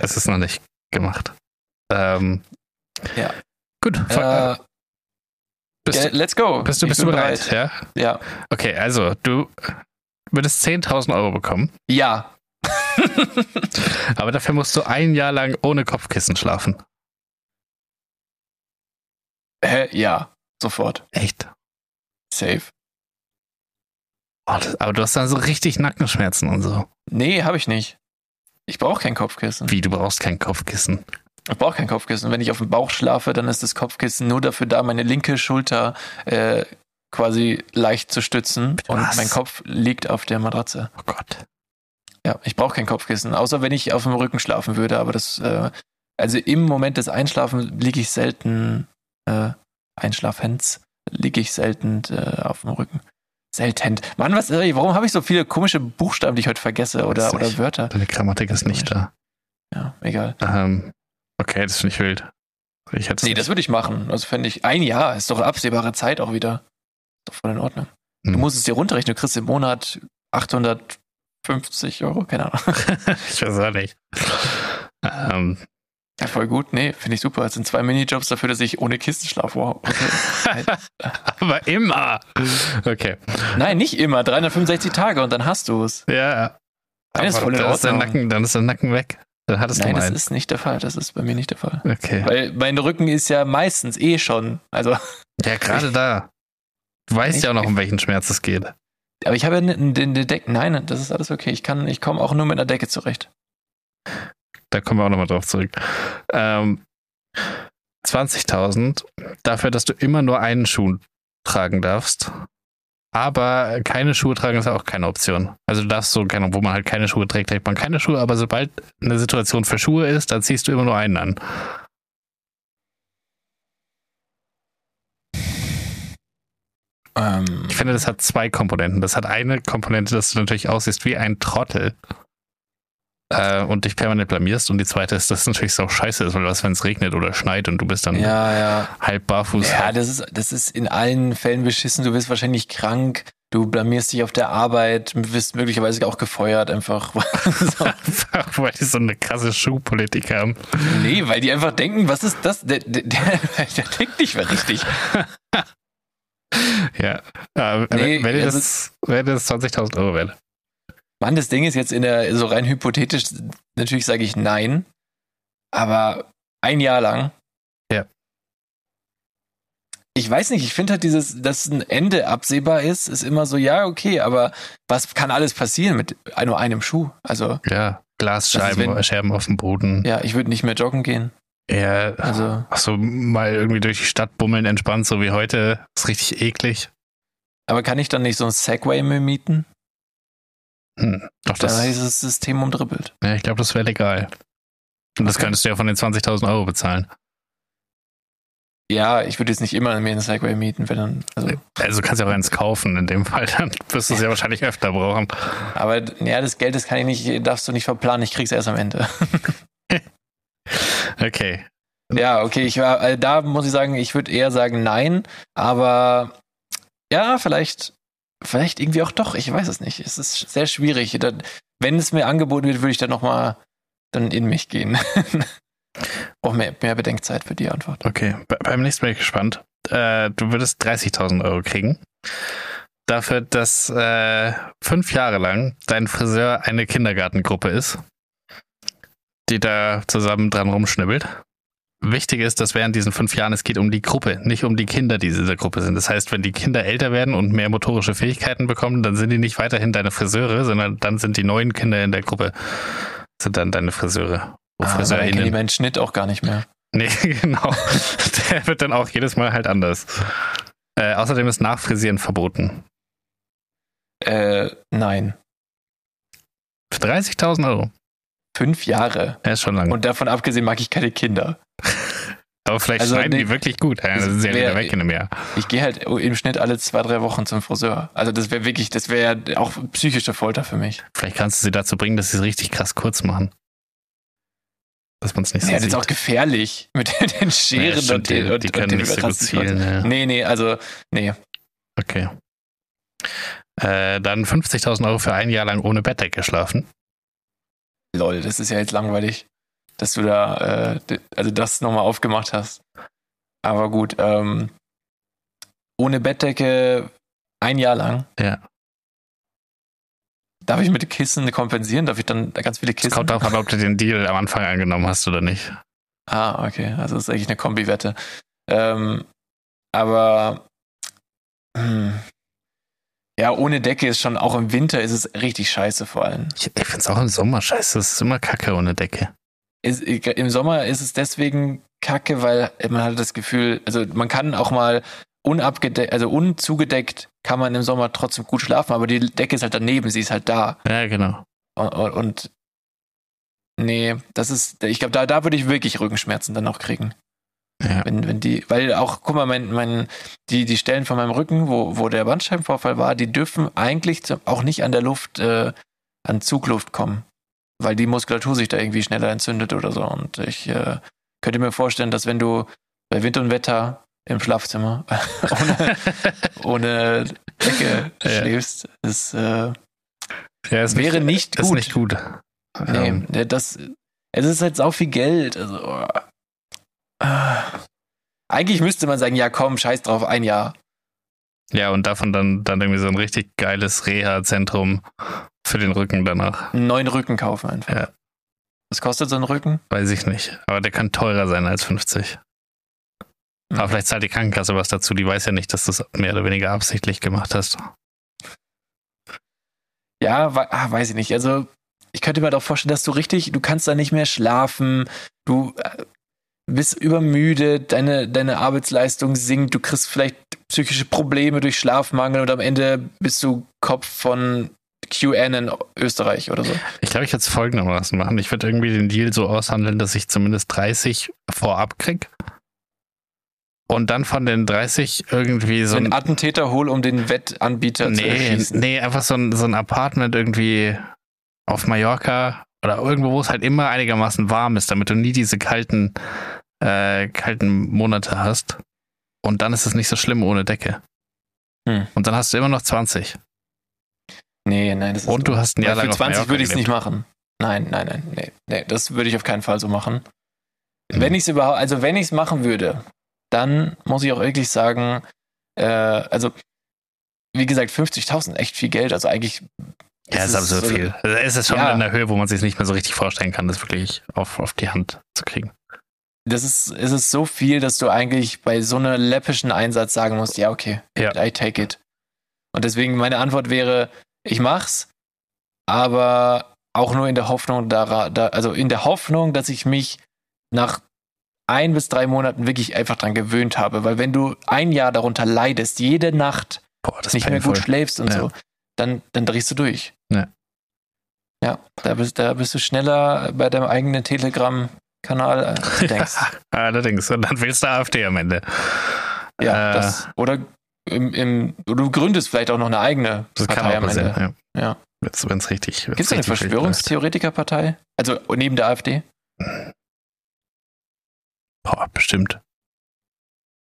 Es ist noch nicht gemacht. Ähm, Ja. Gut, Äh, bist, du, let's go. bist, du, bist du bin bereit? Ja? Ja. Okay, also du würdest 10.000 Euro bekommen, Ja. aber dafür musst du ein Jahr lang ohne Kopfkissen schlafen. Hä? Ja. Sofort. Echt? Safe. Oh, das, aber du hast dann so richtig Nackenschmerzen und so. Nee, habe ich nicht. Ich brauche kein Kopfkissen. Wie, du brauchst kein Kopfkissen. Ich brauche kein Kopfkissen. Wenn ich auf dem Bauch schlafe, dann ist das Kopfkissen nur dafür da, meine linke Schulter äh, quasi leicht zu stützen. Und Was? mein Kopf liegt auf der Matratze. Oh Gott. Ja, ich brauche kein Kopfkissen, außer wenn ich auf dem Rücken schlafen würde. Aber das, äh, also im Moment des Einschlafen liege ich selten, äh, Einschlafens, liege ich selten äh, auf dem Rücken. Selten. Mann, was, ey, warum habe ich so viele komische Buchstaben, die ich heute vergesse oder, oder nicht. Wörter? Deine Grammatik ist nicht da. Ja, egal. Ähm, okay, das finde ich wild. Ich Nee, das würde ich machen. Also fände ich, ein Jahr ist doch absehbare Zeit auch wieder. Ist doch voll in Ordnung. Du Hm. musst es dir runterrechnen. Du kriegst im Monat 800 50 Euro, keine Ahnung. ich weiß auch nicht. Ähm, Ja, voll gut. Nee, finde ich super. Das sind zwei Minijobs dafür, dass ich ohne Kisten schlafe. Wow. Okay. aber immer. Okay. Nein, nicht immer. 365 Tage und dann hast du es. Ja. Nein, ist voll in dann, ist der. Nacken, dann ist der Nacken weg. Dann hattest Nein, du mal das ist nicht der Fall. Das ist bei mir nicht der Fall. Okay. Weil mein Rücken ist ja meistens eh schon. Also, Ja, gerade da. Du weißt ja auch noch, um welchen Schmerz es geht. aber ich habe ja den, Deck. Nein, das ist alles okay. Ich kann, ich komme auch nur mit einer Decke zurecht. Da kommen wir auch nochmal drauf zurück. Ähm, 20.000 dafür, dass du immer nur einen Schuh tragen darfst. Aber keine Schuhe tragen ist auch keine Option. Also du darfst so, wo man halt keine Schuhe trägt, trägt man keine Schuhe. Aber sobald eine Situation für Schuhe ist, dann ziehst du immer nur einen an. Ähm, Ich finde, das hat zwei Komponenten. Das hat eine Komponente, dass du natürlich aussiehst wie ein Trottel äh, und dich permanent blamierst. Und die zweite ist, dass es natürlich so scheiße ist, weil was, wenn es regnet oder schneit und du bist dann ja, ja. halb barfuß. Ja, das ist, das ist in allen Fällen beschissen. Du bist wahrscheinlich krank. Du blamierst dich auf der Arbeit, wirst möglicherweise auch gefeuert, einfach. so. Einfach, weil die so eine krasse Schuhpolitik haben. Nee, weil die einfach denken, was ist das? Der, der, der, der denkt nicht mehr richtig. Ja. Äh, Nee, wenn, also- das, wenn das 20.000 Euro wert. Mann, das Ding ist jetzt in der, so rein hypothetisch, natürlich sage ich nein, aber ein Jahr lang. Ja. Ich weiß nicht, ich finde halt dieses, dass ein Ende absehbar ist, ist immer so, ja, okay, aber was kann alles passieren mit nur einem Schuh? Also, Ja. Glasscheiben, wenn- Scherben auf dem Boden. ja, ich würde nicht mehr joggen gehen. Ja. Also, Ach so, mal irgendwie durch die Stadt bummeln, entspannt, so wie heute. Ist richtig eklig. aber kann ich dann nicht so ein Segway mir mieten? Hm. Doch, Da das, ist das System umdribbelt. ja, ich glaube, das wäre legal. Und das Okay. könntest du ja von den 20.000 Euro bezahlen. Ja, ich würde jetzt nicht immer mir einen Segway mieten, wenn dann, also, Also du kannst ja auch eins kaufen in dem Fall. Dann wirst du es ja wahrscheinlich öfter brauchen. aber ja, das Geld, das kann ich nicht, darfst du nicht verplanen, ich krieg's erst am Ende. Okay. Ja, okay, ich war, äh, da muss ich sagen, ich würde eher sagen nein, aber ja, vielleicht, vielleicht irgendwie auch doch, ich weiß es nicht. Es ist sehr schwierig. Da, wenn es mir angeboten wird, würde ich dann nochmal dann in mich gehen. Auch mehr, mehr Bedenkzeit für die Antwort. Okay. Be beim nächsten Mal bin ich gespannt. Äh, du würdest 30.000 Euro kriegen. Dafür, dass äh, fünf Jahre lang dein Friseur eine Kindergartengruppe ist, die da zusammen dran rumschnibbelt. Wichtig ist, dass während diesen fünf Jahren es geht um die Gruppe, nicht um die Kinder, die in dieser Gruppe sind. Das heißt, wenn die Kinder älter werden und mehr motorische Fähigkeiten bekommen, dann sind die nicht weiterhin deine Friseure, sondern dann sind die neuen Kinder in der Gruppe sind dann deine Friseure. Ah, aber dann kennen die FriseurInnen. meinen Schnitt auch gar nicht mehr. Nee, genau. Der wird dann auch jedes Mal halt anders. Äh, außerdem ist Nachfrisieren verboten. Äh, nein. Für 30.000 Euro. Fünf Jahre. Er ist schon lang. Und davon abgesehen mag ich keine Kinder. Aber vielleicht also, schneiden nee, die wirklich gut. Ja, dann sind sie ja wieder weg in einem Jahr. Ich gehe halt im Schnitt alle zwei, drei Wochen zum Friseur. Also das wäre wirklich, das wäre auch psychische Folter für mich. Vielleicht kannst du sie dazu bringen, dass sie es richtig krass kurz machen. Dass man es nicht so Ja, das sieht. ist auch gefährlich mit den Scheren Ja, stimmt, und den die, und, die und können den nicht so gut zielen. Ja. Nee, nee, also, nee. Okay. Äh, dann 50.000 Euro für ein Jahr lang ohne Bettdecke schlafen. Lol, das ist ja jetzt langweilig, dass du da, äh, also das nochmal aufgemacht hast. Aber gut, ähm, ohne Bettdecke ein Jahr lang. Ja. Darf ich mit Kissen kompensieren? Darf ich dann ganz viele Es Kissen? kommt darauf an, ob du den Deal am Anfang angenommen hast oder nicht. Ah, okay. Also das ist eigentlich eine Kombi-Wette. Ähm, aber hm, ja, ohne Decke ist schon, auch im Winter ist es richtig scheiße vor allem. Ich, ich finde es auch im Sommer scheiße. Es ist immer kacke ohne Decke. Ist, Im Sommer ist es deswegen kacke, weil man hat das Gefühl, also man kann auch mal unabgedeckt, also unzugedeckt kann man im Sommer trotzdem gut schlafen, aber die Decke ist halt daneben, sie ist halt da. Ja, genau. Und, und, nee, das ist, ich glaube, da, da würde ich wirklich Rückenschmerzen dann auch kriegen. Ja. Wenn, wenn die, weil auch, guck mal, mein, mein, die, die Stellen von meinem Rücken, wo, wo der Bandscheibenvorfall war, die dürfen eigentlich auch nicht an der Luft, äh, an Zugluft kommen. Weil die Muskulatur sich da irgendwie schneller entzündet oder so. Und ich äh, könnte mir vorstellen, dass wenn du bei Wind und Wetter im Schlafzimmer ohne, ohne Decke Ja. schläfst, ist, äh, Ja, ist Wäre nicht Ist gut. nicht gut. Nee, Ähm, der- das, es ist halt sau viel Geld. Also, oh. Ah. Eigentlich müsste man sagen, ja komm, scheiß drauf, ein Jahr. ja, und davon dann, dann irgendwie so ein richtig geiles Reha-Zentrum für den Rücken danach. Einen neuen Rücken kaufen einfach. Ja. Was kostet so ein Rücken? Weiß ich nicht. Aber der kann teurer sein als 50. Mhm. Aber vielleicht zahlt die Krankenkasse was dazu. Die weiß ja nicht, dass du es mehr oder weniger absichtlich gemacht hast. Ja, we ah, weiß ich nicht. Also, ich könnte mir doch vorstellen, dass du richtig, du kannst da nicht mehr schlafen, du äh, bist übermüdet, deine, deine Arbeitsleistung sinkt, du kriegst vielleicht psychische Probleme durch Schlafmangel und am Ende bist du Kopf von QN in Österreich oder so. Ich glaube, ich würde es folgendermaßen machen. Ich würde irgendwie den Deal so aushandeln, dass ich zumindest 30 vorab krieg. Und dann von den 30 irgendwie so einen Attentäter hol, um den Wettanbieter zu Nee, erschießen. nee, einfach so ein, so ein Apartment irgendwie auf Mallorca oder irgendwo, wo es halt immer einigermaßen warm ist, damit du nie diese kalten, äh, kalten Monate hast. Und dann ist es nicht so schlimm ohne Decke. Hm. Und dann hast du immer noch 20. Nee, nein, das ist Und du hast ein Jahr lang für auf 20 Mallorca würde ich es nicht machen. Nein, nein, nein, nee, nee, das würde ich auf keinen Fall so machen. Mhm. Wenn ich es überhaupt, also wenn ich es machen würde, dann muss ich auch wirklich sagen, äh, also wie gesagt, 50.000 echt viel Geld, also eigentlich Ja, es ist absolut so- viel. Also es ist schon Ja. in der Höhe, wo man sich nicht mehr so richtig vorstellen kann, das wirklich auf, auf die Hand zu kriegen. Das ist, es ist so viel, dass du eigentlich bei so einer läppischen Einsatz sagen musst, ja, okay, Ja. I take it. Und deswegen meine Antwort wäre, ich mach's, aber auch nur in der Hoffnung, da, da, also in der Hoffnung, dass ich mich nach ein bis drei Monaten wirklich einfach dran gewöhnt habe. Weil wenn du ein Jahr darunter leidest, jede Nacht Boah, nicht mehr gut schläfst und Ja. so, dann, dann drehst du durch. Ja. Ja, da bist, da bist du schneller bei deinem eigenen Telegram-Kanal, als du denkst. Allerdings. Und dann willst du AfD am Ende. Ja, Äh, das, oder im, im, du gründest vielleicht auch noch eine eigene Das kann Partei auch am Ende. passieren. Ja. Ja. Wenn es richtig Gibt es eine Verschwörungstheoretikerpartei? Also neben der AfD? Boah, bestimmt.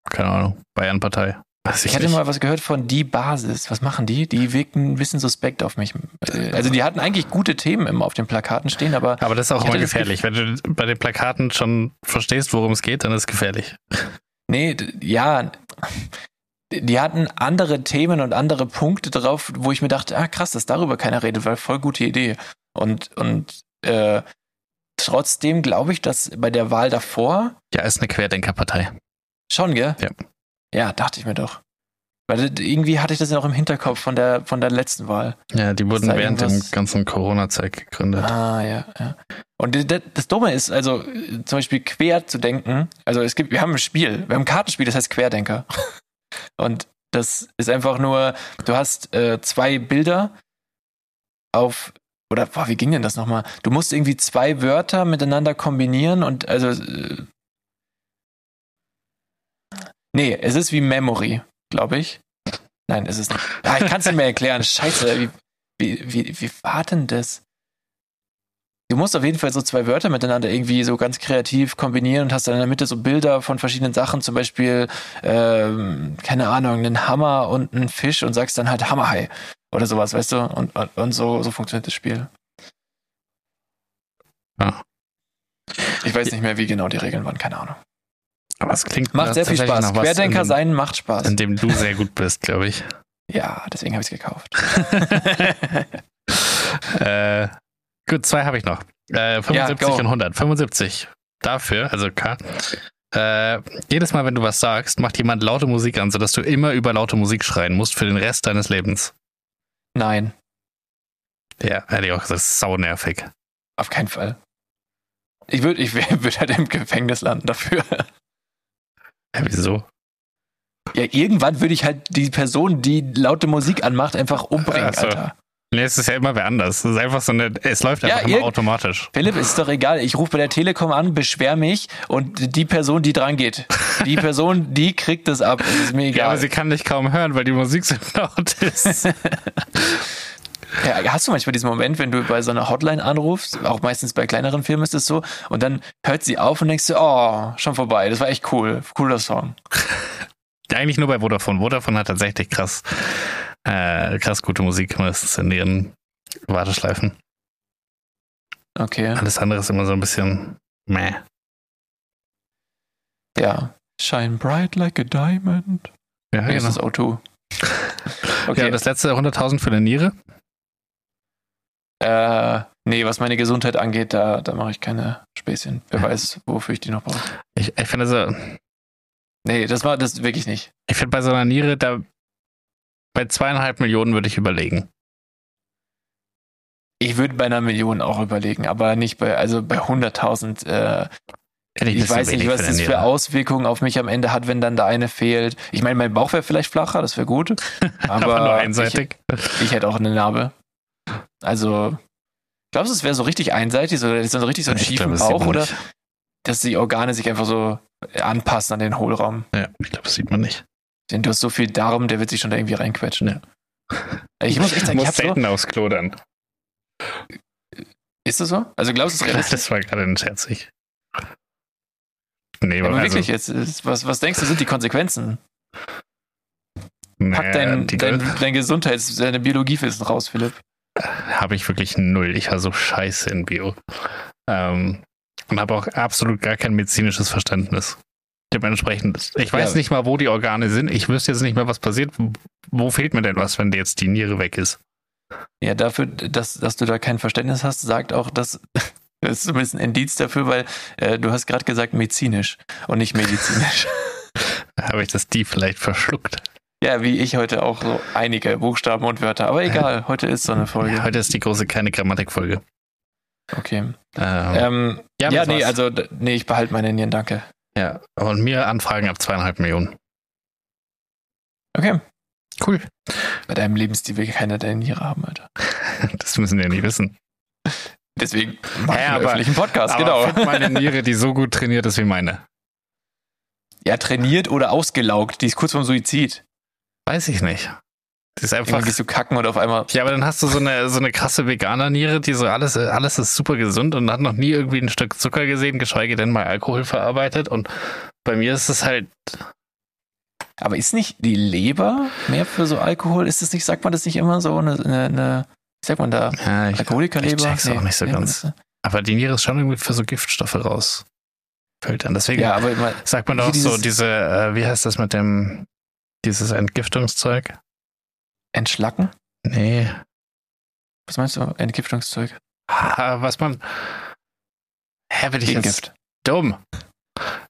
Keine Ahnung. Bayernpartei. Ich, Ich hatte nicht. mal was gehört von Die Basis. Was machen die? Die wirken ein bisschen suspekt auf mich. Also die hatten eigentlich gute Themen immer auf den Plakaten stehen, aber Aber das ist auch immer gefährlich. Wenn du bei den Plakaten schon verstehst, worum es geht, dann ist es gefährlich. nee, ja, die hatten andere Themen und andere Punkte drauf, wo ich mir dachte, ah krass, dass darüber keiner redet, weil voll gute Idee. Und, und äh, trotzdem glaube ich, dass bei der Wahl davor Ja, ist eine Querdenkerpartei. Schon, gell? Ja. Ja, dachte ich mir doch. Weil irgendwie hatte ich das ja noch im Hinterkopf von der, von der letzten Wahl. Ja, die wurden während dem ganzen Corona-Zeug gegründet. Ah, ja, ja. Und das Dumme ist, also äh, zum Beispiel quer zu denken, also es gibt, wir haben ein Spiel, wir haben ein Kartenspiel, das heißt Querdenker. Und das ist einfach nur, du hast äh, zwei Bilder auf, oder boah, wie ging denn das nochmal? Du musst irgendwie zwei Wörter miteinander kombinieren und also äh, Nee, es ist wie Memory, glaube ich. Nein, es ist nicht. Ah, ich kann es nicht mehr erklären. Scheiße, wie, wie, wie, wie war denn das? Du musst auf jeden Fall so zwei Wörter miteinander irgendwie so ganz kreativ kombinieren und hast dann in der Mitte so Bilder von verschiedenen Sachen, zum Beispiel, ähm, keine Ahnung, einen Hammer und einen Fisch und sagst dann halt Hammerhai oder sowas, weißt du? Und, und, und so, so funktioniert das Spiel. Ja. Ich weiß nicht mehr, wie genau die Regeln waren, keine Ahnung. Aber es klingt Macht sehr viel Spaß. Querdenker in, sein macht Spaß. in dem du sehr gut bist, glaube ich. Ja, deswegen habe ich es gekauft. äh, gut, zwei habe ich noch. Äh, 75 go. und 100. 75 dafür, also K. Äh, jedes Mal, wenn du was sagst, macht jemand laute Musik an, sodass du immer über laute Musik schreien musst für den Rest deines Lebens. Nein, Ja, hätte ich auch gesagt, das ist saunervig. auf keinen Fall. Ich würde ich würd halt im Gefängnis landen dafür. Ja, wieso? Ja, irgendwann würde ich halt die Person, die laute Musik anmacht, einfach umbringen, so. Alter. Nee, es ist ja immer wer anders. Es ist einfach so eine, es läuft Ja, einfach immer irgend- automatisch. Philipp, ist doch egal. Ich rufe bei der Telekom an, beschwer mich und die Person, die dran geht, die Person, die kriegt es ab. Das ist mir Ja, aber egal. sie kann dich kaum hören, weil die Musik so laut ist. Ja, hast du manchmal diesen Moment, wenn du bei so einer Hotline anrufst, auch meistens bei kleineren Firmen ist es so, und dann hört sie auf und denkst du, oh, schon vorbei, das war echt cool, cooler Song. Ja, Eigentlich nur bei Vodafone. Vodafone hat tatsächlich krass, äh, krass gute Musik meistens in ihren Warteschleifen. Okay. Alles andere ist immer so ein bisschen meh. Ja. Shine bright like a diamond. Ja, genau. das ist O2. Ja, Okay. das letzte 100.000 für eine Niere. äh, nee, was meine Gesundheit angeht, da, da mache ich keine Späßchen. Wer weiß, wofür ich die noch brauche. Ich, ich finde so, Nee, das war das wirklich nicht. ich finde bei so einer Niere, da bei zweieinhalb Millionen würde ich überlegen. Ich würde bei einer Million auch überlegen, aber nicht bei, also bei 100.000. Äh, ich ein weiß nicht, was das für. Auswirkungen auf mich am Ende hat, wenn dann da eine fehlt. Ich meine, mein Bauch wäre vielleicht flacher, das wäre gut. Aber, Aber nur einseitig. Ich, ich hätte auch eine Narbe. Also, glaubst du, es wäre so richtig einseitig, so, so richtig so Ich schiefen Bauch oder dass die Organe sich einfach so anpassen an den Hohlraum? Ja, ich glaube, das sieht man nicht. Denn du hast so viel Darm, der wird sich schon da irgendwie reinquetschen. Ja. Ich muss echt sagen, ich muss hab so, selten aufs Klo dann. ist das so? Also glaubst du, es ist realistisch? Das war gerade ein Scherz. Ich. Nee, Aber aber wirklich also, jetzt, ist- was, was denkst du, sind die Konsequenzen? naja, Pack dein, dein, dein Gesundheits-, deine Biologiewissen raus, Philipp. habe ich wirklich null. Ich war so scheiße in Bio. Ähm, und habe auch absolut gar kein medizinisches Verständnis. Dementsprechend, ich weiß Ja. nicht mal, wo die Organe sind. Ich wüsste jetzt nicht mehr, was passiert. Wo fehlt mir denn was, wenn jetzt die Niere weg ist? Ja, dafür, dass, dass du da kein Verständnis hast, sagt auch, dass das ist zumindest ein Indiz dafür, weil äh, du hast gerade gesagt medizinisch und nicht medizinisch. Habe ich das die vielleicht verschluckt? ja, wie ich heute auch so einige Buchstaben und Wörter. Aber egal, heute ist so eine Folge. Heute ist die große keine Grammatikfolge. Okay. Ähm, Ähm, ja, das nee, also nee, ich behalte meine Nieren, danke. Ja. Und mir Anfragen ab zweieinhalb Millionen. Okay. Cool. Bei deinem Lebensstil will keiner deine Niere haben, Alter. Das müssen wir nicht wissen. Deswegen mach ich Ja, einen aber- öffentlichen Podcast, Aber genau. find meine Niere, die so gut trainiert ist wie meine. Ja, trainiert oder ausgelaugt. Die ist kurz vorm Suizid. Weiß ich nicht. Die ist einfach. Irgendwann gehst du kacken und auf einmal. Ja, aber dann hast du so eine, so eine krasse Veganer-Niere, die so alles, alles ist super gesund und hat noch nie irgendwie ein Stück Zucker gesehen, geschweige denn mal Alkohol verarbeitet. Und bei mir ist es halt, Aber ist nicht die Leber mehr für so Alkohol? Ist es nicht, sagt man das nicht immer so? Eine, eine, eine wie sagt man da? ja, ich, Alkoholikerleber? ich check's auch nicht so nee, ganz. das- aber die Niere ist schon irgendwie für so Giftstoffe raus. Filtern. Deswegen Ja, aber sagt man doch so diese, äh, wie heißt das mit dem, dieses Entgiftungszeug? Entschlacken? Nee. Was meinst du? Entgiftungszeug? Ah, Was man, hä, bin ich jetzt Gegengift. dumm?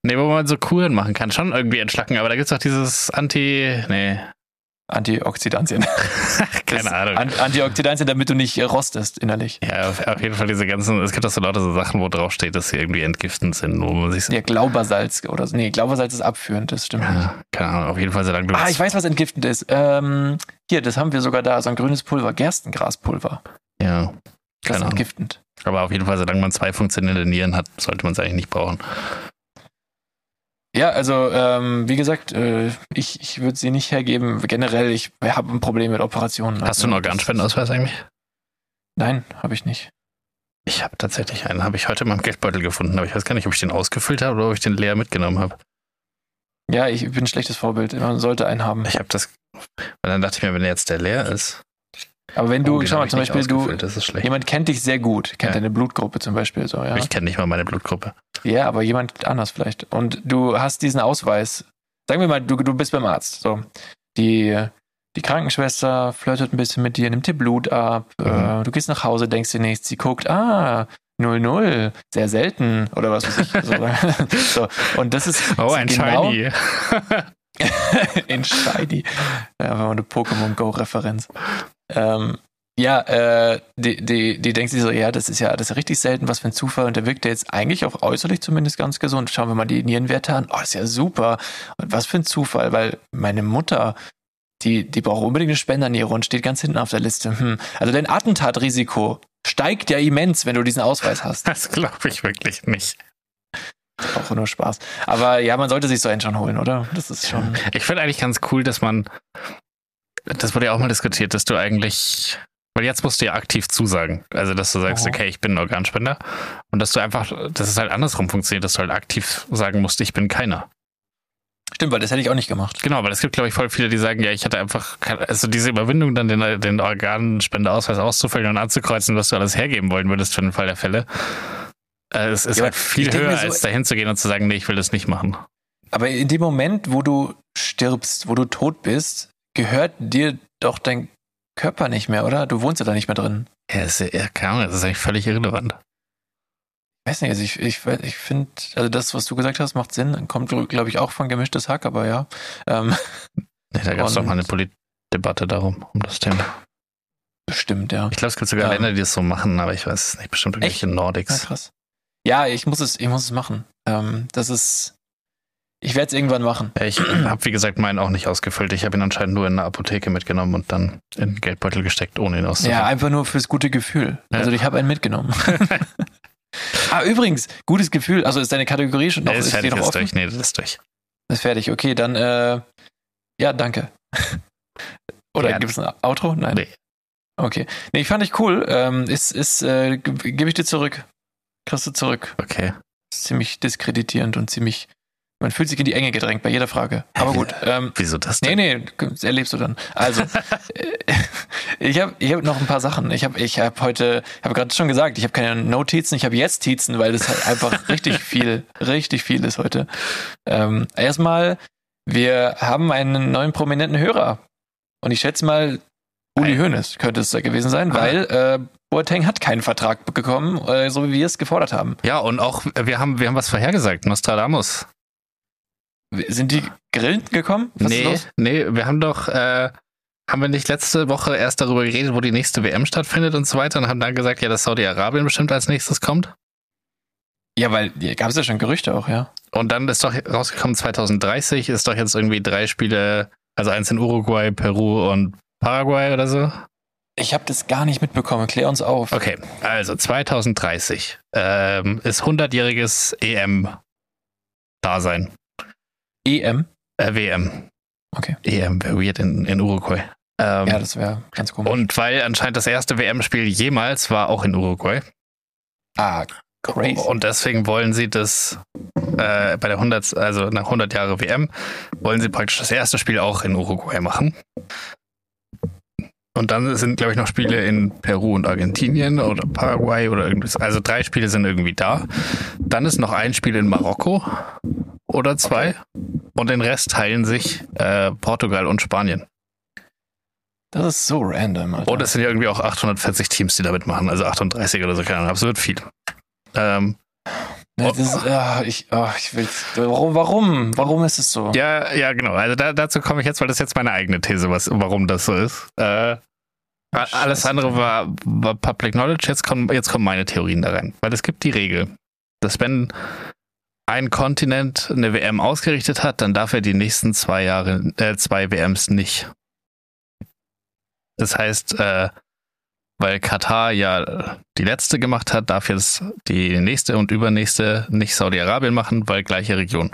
Nee, wo man so Kuren machen kann, schon irgendwie entschlacken, aber da gibt's doch dieses Anti, nee, Antioxidantien. keine Das- Ahnung. An Antioxidantien, damit du nicht rostest innerlich. Ja, auf, auf jeden Fall diese ganzen, es gibt auch so lauter so Sachen, wo drauf steht, dass sie irgendwie entgiftend sind, wo man sich so, Ja, Glaubersalz oder so. Nee, Glaubersalz ist abführend, das stimmt ja, keine Ahnung, auf jeden Fall, solange du Ah, das- ich weiß, was entgiftend ist. Ähm, hier, das haben wir sogar da, so ein grünes Pulver, Gerstengraspulver. ja, Das Keine ist Ahnung. entgiftend. aber auf jeden Fall, solange man zwei funktionierende Nieren hat, sollte man es eigentlich nicht brauchen. Ja, also ähm, wie gesagt, äh, ich, ich würde sie nicht hergeben. Generell, ich habe ein Problem mit Operationen. Hast du einen Also, Organspendenausweis eigentlich? Nein, habe ich nicht. Ich habe tatsächlich einen, habe ich heute in meinem Geldbeutel gefunden, aber ich weiß gar nicht, ob ich den ausgefüllt habe oder ob ich den leer mitgenommen habe. Ja, ich bin ein schlechtes Vorbild. Man sollte einen haben. Ich habe das, und dann dachte ich mir, wenn jetzt der leer ist, Aber wenn du, oh, schau mal, zum Beispiel, du, jemand kennt dich sehr gut, kennt Ja. deine Blutgruppe zum Beispiel so, ja. Ich kenne nicht mal meine Blutgruppe. Ja, aber jemand anders vielleicht. Und du hast diesen Ausweis. Sagen wir mal, du, du bist beim Arzt. So. Die, die Krankenschwester flirtet ein bisschen mit dir, nimmt dir Blut ab. Mhm. Äh, du gehst nach Hause, denkst dir nichts. Sie guckt, ah, 0-0, sehr selten. Oder was weiß ich. so. so. Und das ist Oh, ein genau Shiny. in Shiny. Ja, war eine Pokémon Go-Referenz. Ähm, ja, äh, die, die, die denkt sich so, ja, das ist ja, das ist ja richtig selten, was für ein Zufall. Und der wirkt ja jetzt eigentlich auch äußerlich zumindest ganz gesund. Schauen wir mal die Nierenwerte an. Oh, ist ja super. Und was für ein Zufall, weil meine Mutter, die, die braucht unbedingt eine Spenderniere und steht ganz hinten auf der Liste. Hm. Also dein Attentatrisiko steigt ja immens, wenn du diesen Ausweis hast. Das glaube ich wirklich nicht. Auch nur Spaß. Aber ja, man sollte sich so einen schon holen, oder? Das ist schon. Ich finde eigentlich ganz cool, dass man, das wurde ja auch mal diskutiert, dass du eigentlich, weil jetzt musst du ja aktiv zusagen. Also, dass du sagst, okay, ich bin ein Organspender. Und dass du einfach, dass es halt andersrum funktioniert, dass du halt aktiv sagen musst, ich bin keiner. Stimmt, weil das hätte ich auch nicht gemacht. Genau, aber es gibt, glaube ich, voll viele, die sagen, ja, ich hatte einfach, also diese Überwindung, dann den, den Organspendeausweis auszufüllen und anzukreuzen, was du alles hergeben wollen würdest für den Fall der Fälle. Äh, es ist Ja, halt viel höher, so- als dahin zu gehen und zu sagen, nee, ich will das nicht machen. Aber in dem Moment, wo du stirbst, wo du tot bist, gehört dir doch dein Körper nicht mehr, oder? Du wohnst ja da nicht mehr drin. Ja, ist, ja keine Ahnung, das ist eigentlich völlig irrelevant. Ich weiß nicht, also ich, ich, ich finde, also das, was du gesagt hast, macht Sinn. Kommt, glaube ich, auch von gemischtes Hack, aber ja. Ähm, Nee, da gab es doch mal eine Politdebatte darum, um das Thema. bestimmt, ja. Ich glaube, es gibt sogar Ja. Länder, die das so machen, aber ich weiß es nicht. Bestimmt irgendwelche Ja, Nordics. krass. Ja, ich muss es, ich muss es machen. Ähm, das ist, ich werde es irgendwann machen. Ich habe, wie gesagt, meinen auch nicht ausgefüllt. Ich habe ihn anscheinend nur in eine Apotheke mitgenommen und dann in den Geldbeutel gesteckt, ohne ihn auszufüllen. Ja, einfach nur fürs gute Gefühl. Ja. Also ich habe einen mitgenommen. ah, übrigens, gutes Gefühl. Also ist deine Kategorie schon noch, Der ist fertig, noch ist offen? durch. Nee, das ist durch. Ist fertig. Okay, dann, äh, ja, danke. Oder Ja. gibt es ein Outro? Nein. Nee. Okay. Nee, fand ich cool. Ähm, ist, ist, äh, ge- gebe ich dir zurück. Kriegst du zurück. Okay. Ziemlich diskreditierend und ziemlich, man fühlt sich in die Enge gedrängt bei jeder Frage. Aber gut. Ähm, Wieso das Nee, denn? nee, das erlebst du dann. Also, äh, ich habe ich hab noch ein paar Sachen. Ich habe ich hab heute, ich habe gerade schon gesagt, ich habe keine Notizen, ich habe jetzt Tizen, weil das halt einfach richtig viel, richtig viel ist heute. Ähm, erstmal, wir haben einen neuen prominenten Hörer. Und ich schätze mal, Uli Hoeneß könnte es da gewesen sein, Ah. weil äh, Boateng hat keinen Vertrag bekommen, äh, so wie wir es gefordert haben. Ja, und auch, wir haben, wir haben was vorhergesagt. Nostradamus. Sind die Grillen gekommen? Was nee, nee, wir haben doch, äh, haben wir nicht letzte Woche erst darüber geredet, wo die nächste WM stattfindet und so weiter und haben dann gesagt, ja, dass Saudi-Arabien bestimmt als nächstes kommt? Ja, weil gab es ja schon Gerüchte auch, ja. Und dann ist doch rausgekommen, 2030 ist doch jetzt irgendwie drei Spiele, also eins in Uruguay, Peru und Paraguay oder so. Ich habe das gar nicht mitbekommen. Klär uns auf. Okay, also 2030 ähm, ist 100-jähriges EM-Dasein. EM. Äh, WM. Okay. EM wäre weird in, in Uruguay. Ähm, Ja, das wäre ganz komisch. und weil anscheinend das erste WM-Spiel jemals war auch in Uruguay. ah, crazy. Und deswegen wollen sie das äh, bei der 100, also nach 100 Jahre WM, wollen sie praktisch das erste Spiel auch in Uruguay machen. Und dann sind, glaube ich, noch Spiele in Peru und Argentinien oder Paraguay oder irgendwas. Also drei Spiele sind irgendwie da. Dann ist noch ein Spiel in Marokko oder zwei. Und den Rest teilen sich äh, Portugal und Spanien. Das ist so random, Alter. Und es sind ja irgendwie auch 840 Teams, die da mitmachen. Also 38 oder so, keine Ahnung. Absolut viel. Ähm, Ja, das ist, ah, ich, ah, ich will's. Warum, warum? Warum ist es so? Ja, ja, genau. Also da, dazu komme ich jetzt, weil das ist jetzt meine eigene These, was, warum das so ist. Äh, Scheiße. alles andere war, war Public Knowledge. Jetzt kommen, jetzt kommen meine Theorien da rein. Weil es gibt die Regel, dass wenn ein Kontinent eine WM ausgerichtet hat, dann darf er die nächsten zwei Jahre, äh, zwei WMs nicht. Das heißt, äh, weil Katar ja die letzte gemacht hat, darf jetzt die nächste und übernächste nicht Saudi-Arabien machen, weil gleiche Region.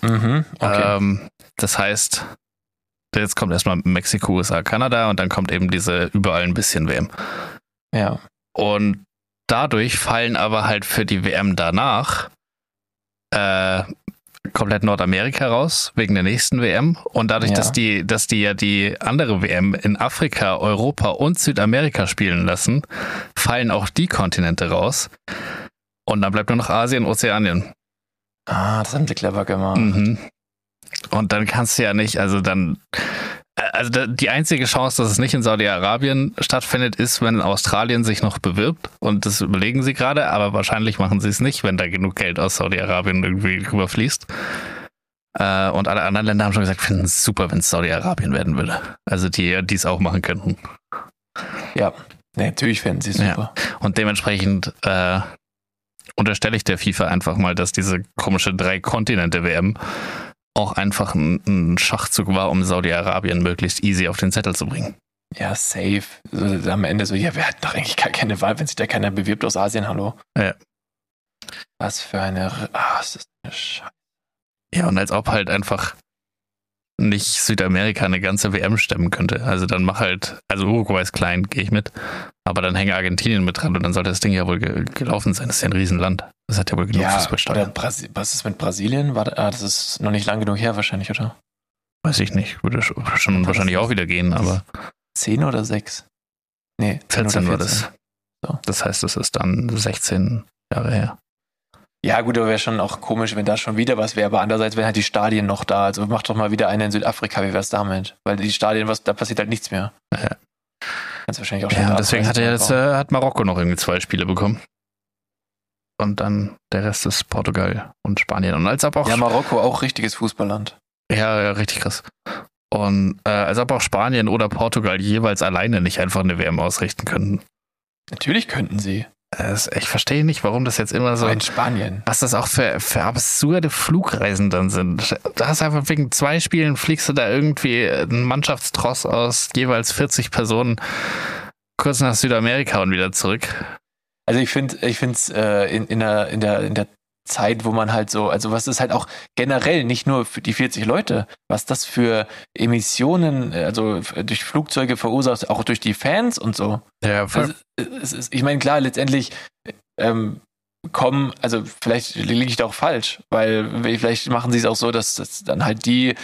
Mhm, okay. Ähm, das heißt, jetzt kommt erstmal Mexiko, USA, Kanada und dann kommt eben diese überall ein bisschen WM. ja. Und dadurch fallen aber halt für die WM danach äh, komplett Nordamerika raus, wegen der nächsten WM. Und dadurch, Ja. dass die, dass die ja die andere WM in Afrika, Europa und Südamerika spielen lassen, fallen auch die Kontinente raus. Und dann bleibt nur noch Asien, Ozeanien. Ah, das haben sie clever gemacht. Mhm. Und dann kannst du ja nicht, also dann, also die einzige Chance, dass es nicht in Saudi-Arabien stattfindet, ist, wenn Australien sich noch bewirbt. Und das überlegen sie gerade, aber wahrscheinlich machen sie es nicht, wenn da genug Geld aus Saudi-Arabien irgendwie rüberfließt. Äh, und alle anderen Länder haben schon gesagt, finden es super, wenn es Saudi-Arabien werden würde. Also die, die es auch machen könnten. Ja. Natürlich fänden sie es Ja. super. Und dementsprechend äh, unterstelle ich der FIFA einfach mal, dass diese komische Drei-Kontinente-WM auch einfach ein, ein Schachzug war, um Saudi-Arabien möglichst easy auf den Zettel zu bringen. Ja, safe. So, am Ende so, ja, wir hatten doch eigentlich gar keine Wahl, wenn sich da keiner bewirbt aus Asien, hallo. Ja. Was für eine, ah, ist das eine Scheiße. Ja, und als ob halt einfach nicht Südamerika eine ganze WM stemmen könnte. Also dann mach halt, also Uruguay ist klein, gehe ich mit. Aber dann hänge Argentinien mit dran und dann sollte das Ding ja wohl ge gelaufen sein. Das ist ja ein Riesenland. Das hat ja wohl genug Ja. Brasi was ist mit Brasilien? War, ah, das ist noch nicht lang genug her wahrscheinlich, oder? Weiß ich nicht. Würde sch- schon wahrscheinlich auch wieder gehen, aber Zehn oder sechs? Nee, 10 oder 14 war 14. das. So. Das heißt, es ist dann 16 Jahre her. Ja, gut, aber wäre schon auch komisch, wenn da schon wieder was wäre. Aber andererseits wären halt die Stadien noch da. Also mach doch mal wieder eine in Südafrika. Wie wär's damit? Weil die Stadien, was, da passiert halt nichts mehr. Ja. Wahrscheinlich auch schon Ja, deswegen hat, er jetzt, äh, hat Marokko noch irgendwie zwei Spiele bekommen. Und dann der Rest ist Portugal und Spanien. Und als ob auch Ja, Marokko auch richtiges Fußballland. Ja, ja, richtig krass. Und äh, als ob auch Spanien oder Portugal jeweils alleine nicht einfach eine WM ausrichten könnten. Natürlich könnten sie. Das, ich verstehe nicht, warum das jetzt immer so. In Spanien. Was das auch für, für absurde Flugreisen dann sind. Da hast einfach wegen zwei Spielen fliegst du da irgendwie einen Mannschaftstross aus jeweils 40 Personen kurz nach Südamerika und wieder zurück. Also ich finde, ich finde es äh, in, in, der, in, der, in der Zeit, wo man halt so, also was ist halt auch generell nicht nur für die 40 Leute, was das für Emissionen, äh, also durch Flugzeuge verursacht, auch durch die Fans und so. Ja, Also, es ist, ich meine, klar, letztendlich ähm, kommen, also vielleicht liege ich da auch falsch, weil vielleicht machen sie es auch so, dass, dass dann halt die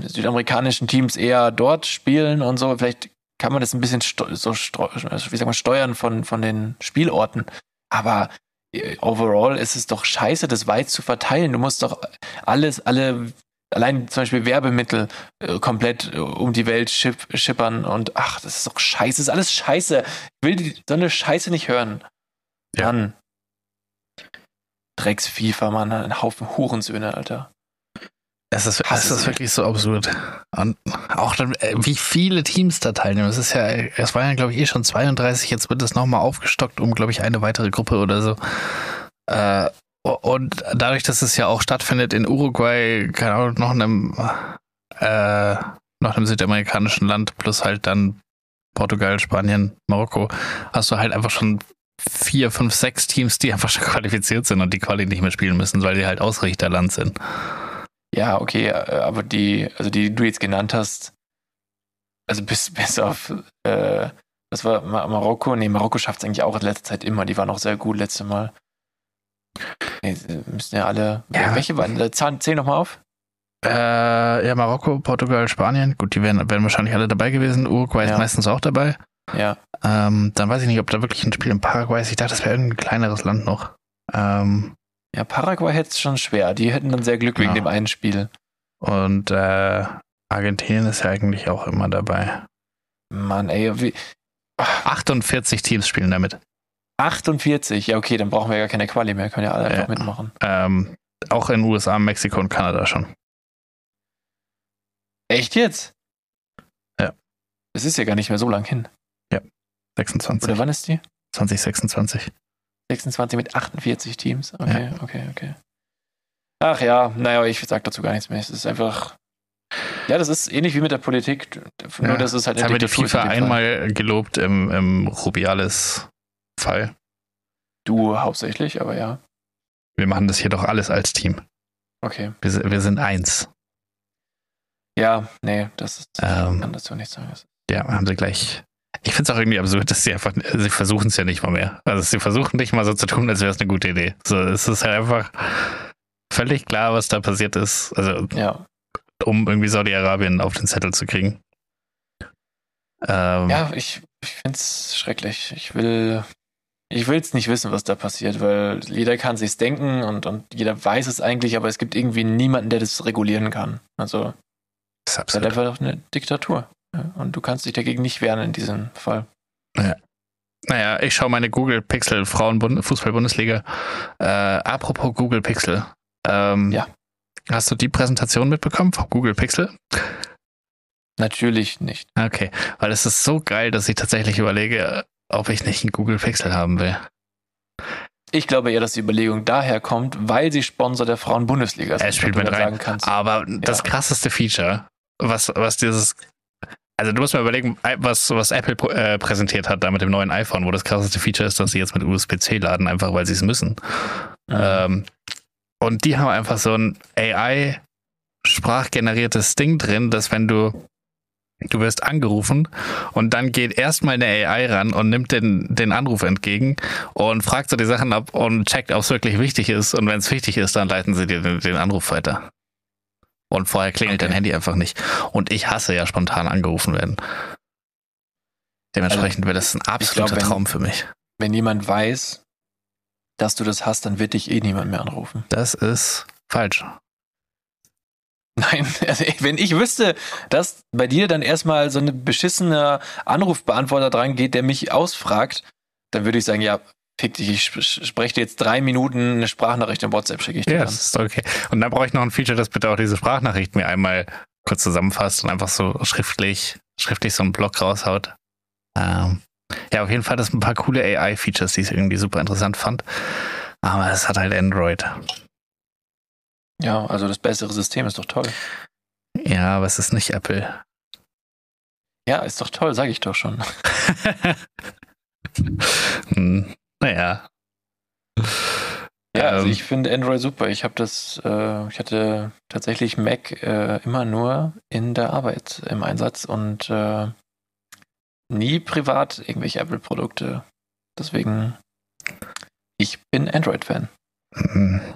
südamerikanischen Teams eher dort spielen und so. Vielleicht kann man das ein bisschen so wie sagt man, steuern von, von den Spielorten. Aber äh, overall ist es doch scheiße, das weit zu verteilen. Du musst doch alles, alle, allein zum Beispiel Werbemittel äh, komplett äh, um die Welt schipp, schippern und ach, das ist doch scheiße, das ist alles scheiße. Ich will die, so eine Scheiße nicht hören. Ja. Mann. Drecks FIFA, Mann, ein Haufen Hurensöhne, Alter. Es ist, es ist wirklich so absurd. Und auch dann, äh, wie viele Teams da teilnehmen. Es ist ja, es waren ja, glaube ich, eh schon 32, jetzt wird es nochmal aufgestockt um, glaube ich, eine weitere Gruppe oder so. Äh, und dadurch, dass es ja auch stattfindet in Uruguay, keine Ahnung, noch einem, äh, noch einem südamerikanischen Land, plus halt dann Portugal, Spanien, Marokko, hast du halt einfach schon vier, fünf, sechs Teams, die einfach schon qualifiziert sind und die Quali nicht mehr spielen müssen, weil die halt Ausrichterland sind. Ja, okay, äh, aber die, also die, die du jetzt genannt hast, also bis, bis auf, äh, was war Ma Marokko? Nee, Marokko schafft es eigentlich auch in letzter Zeit immer. Die waren auch sehr gut letzte Mal. Nee, müssen ja alle. Ja. Welche waren? äh, Zahn, zähl nochmal auf. Äh, ja, Marokko, Portugal, Spanien. Gut, die wären, wären wahrscheinlich alle dabei gewesen. Uruguay Ja. ist meistens auch dabei. Ja. Ähm, dann weiß ich nicht, ob da wirklich ein Spiel in Paraguay ist. Ich dachte, das wäre irgendein kleineres Land noch. Ähm, Ja, Paraguay hätte es schon schwer. Die hätten dann sehr Glück wegen Ja. dem einen Spiel. und äh, Argentinien ist ja eigentlich auch immer dabei. Mann, ey, wie, 48 Teams spielen damit. 48. Ja, okay, dann brauchen wir ja keine Quali mehr. Können ja alle einfach Ja. mitmachen. Ähm, auch in USA, Mexiko und Kanada schon. Echt jetzt? Ja. Es ist ja gar nicht mehr so lang hin. 26. Oder wann ist die? 2026. 26 mit 48 Teams. Okay, okay, okay. Ach ja, naja, ich sag dazu gar nichts mehr. Es ist einfach. Ja, das ist ähnlich wie mit der Politik. Nur, Ja. dass es halt Jetzt haben wir die Diktatur FIFA einmal gelobt im, im Rubiales-Fall. Du hauptsächlich, aber ja. Wir machen das hier doch alles als Team. Okay. Wir, sind- wir sind eins. Ja, nee, das ist. Ähm. Ich kann dazu nichts sagen. Ja, haben sie gleich. Ich finde es auch irgendwie absurd, dass sie einfach, sie versuchen es ja nicht mal mehr. Also sie versuchen nicht mal so zu tun, als wäre es eine gute Idee. So, es ist halt einfach völlig klar, was da passiert ist. Also, Ja. um irgendwie Saudi-Arabien auf den Zettel zu kriegen. Ähm, Ja, ich, ich finde es schrecklich. Ich will. Ich will es nicht wissen, was da passiert, weil jeder kann sich's denken und, und jeder weiß es eigentlich, aber es gibt irgendwie niemanden, der das regulieren kann. Also es ist halt einfach eine Diktatur. Ja, Und du kannst dich dagegen nicht wehren in diesem Fall. Naja, ich schaue meine Google Pixel Frauen-Fußball-Bundesliga. Äh, apropos Google Pixel. Ähm, Ja. Hast du die Präsentation mitbekommen von Google Pixel? Natürlich nicht. Okay, weil es ist so geil, dass ich tatsächlich überlege, ob ich nicht einen Google Pixel haben will. Ich glaube eher, dass die Überlegung daher kommt, weil sie Sponsor der Frauen-Bundesliga Er spielt mit rein. Aber das Ja. krasseste Feature, was, was dieses. Also du musst mal überlegen, was, was Apple äh, präsentiert hat da mit dem neuen iPhone, wo das krasseste Feature ist, dass sie jetzt mit USB-C laden, einfach weil sie es müssen. Mhm. Ähm, und die haben einfach so ein AI sprachgeneriertes Ding drin, dass wenn du du wirst angerufen und dann geht erstmal eine AI ran und nimmt den, den Anruf entgegen und fragt so die Sachen ab und checkt, ob es wirklich wichtig ist. Und wenn es wichtig ist, dann leiten sie dir den, den Anruf weiter. Und vorher klingelt Okay. dein Handy einfach nicht. Und ich hasse ja spontan angerufen werden. Dementsprechend wäre das ein absoluter wenn- Traum für mich. Wenn jemand weiß, dass du das hast, dann wird dich eh niemand mehr anrufen. Das ist falsch. Nein, also wenn ich wüsste, dass bei dir dann erstmal so eine beschissene Anrufbeantworter dran geht, der mich ausfragt, dann würde ich sagen, ja, ich sp- spreche dir jetzt drei Minuten eine Sprachnachricht in WhatsApp, schicke ich dir Ja, das ist okay. Und dann brauche ich noch ein Feature, das bitte auch diese Sprachnachricht mir einmal kurz zusammenfasst und einfach so schriftlich, schriftlich so einen Block raushaut. Ähm, ja, auf jeden Fall, das sind ein paar coole AI-Features, die ich irgendwie super interessant fand. Aber es hat halt Android. Ja, also das bessere System ist doch toll. Ja, aber es ist nicht Apple. Ja, ist doch toll, sage ich doch schon. hm, naja. Ja, also Ähm. ich finde Android super. Ich habe das, äh, ich hatte tatsächlich Mac äh, immer nur in der Arbeit im Einsatz und äh, nie privat irgendwelche Apple-Produkte. Deswegen, ich bin Android-Fan. Hm,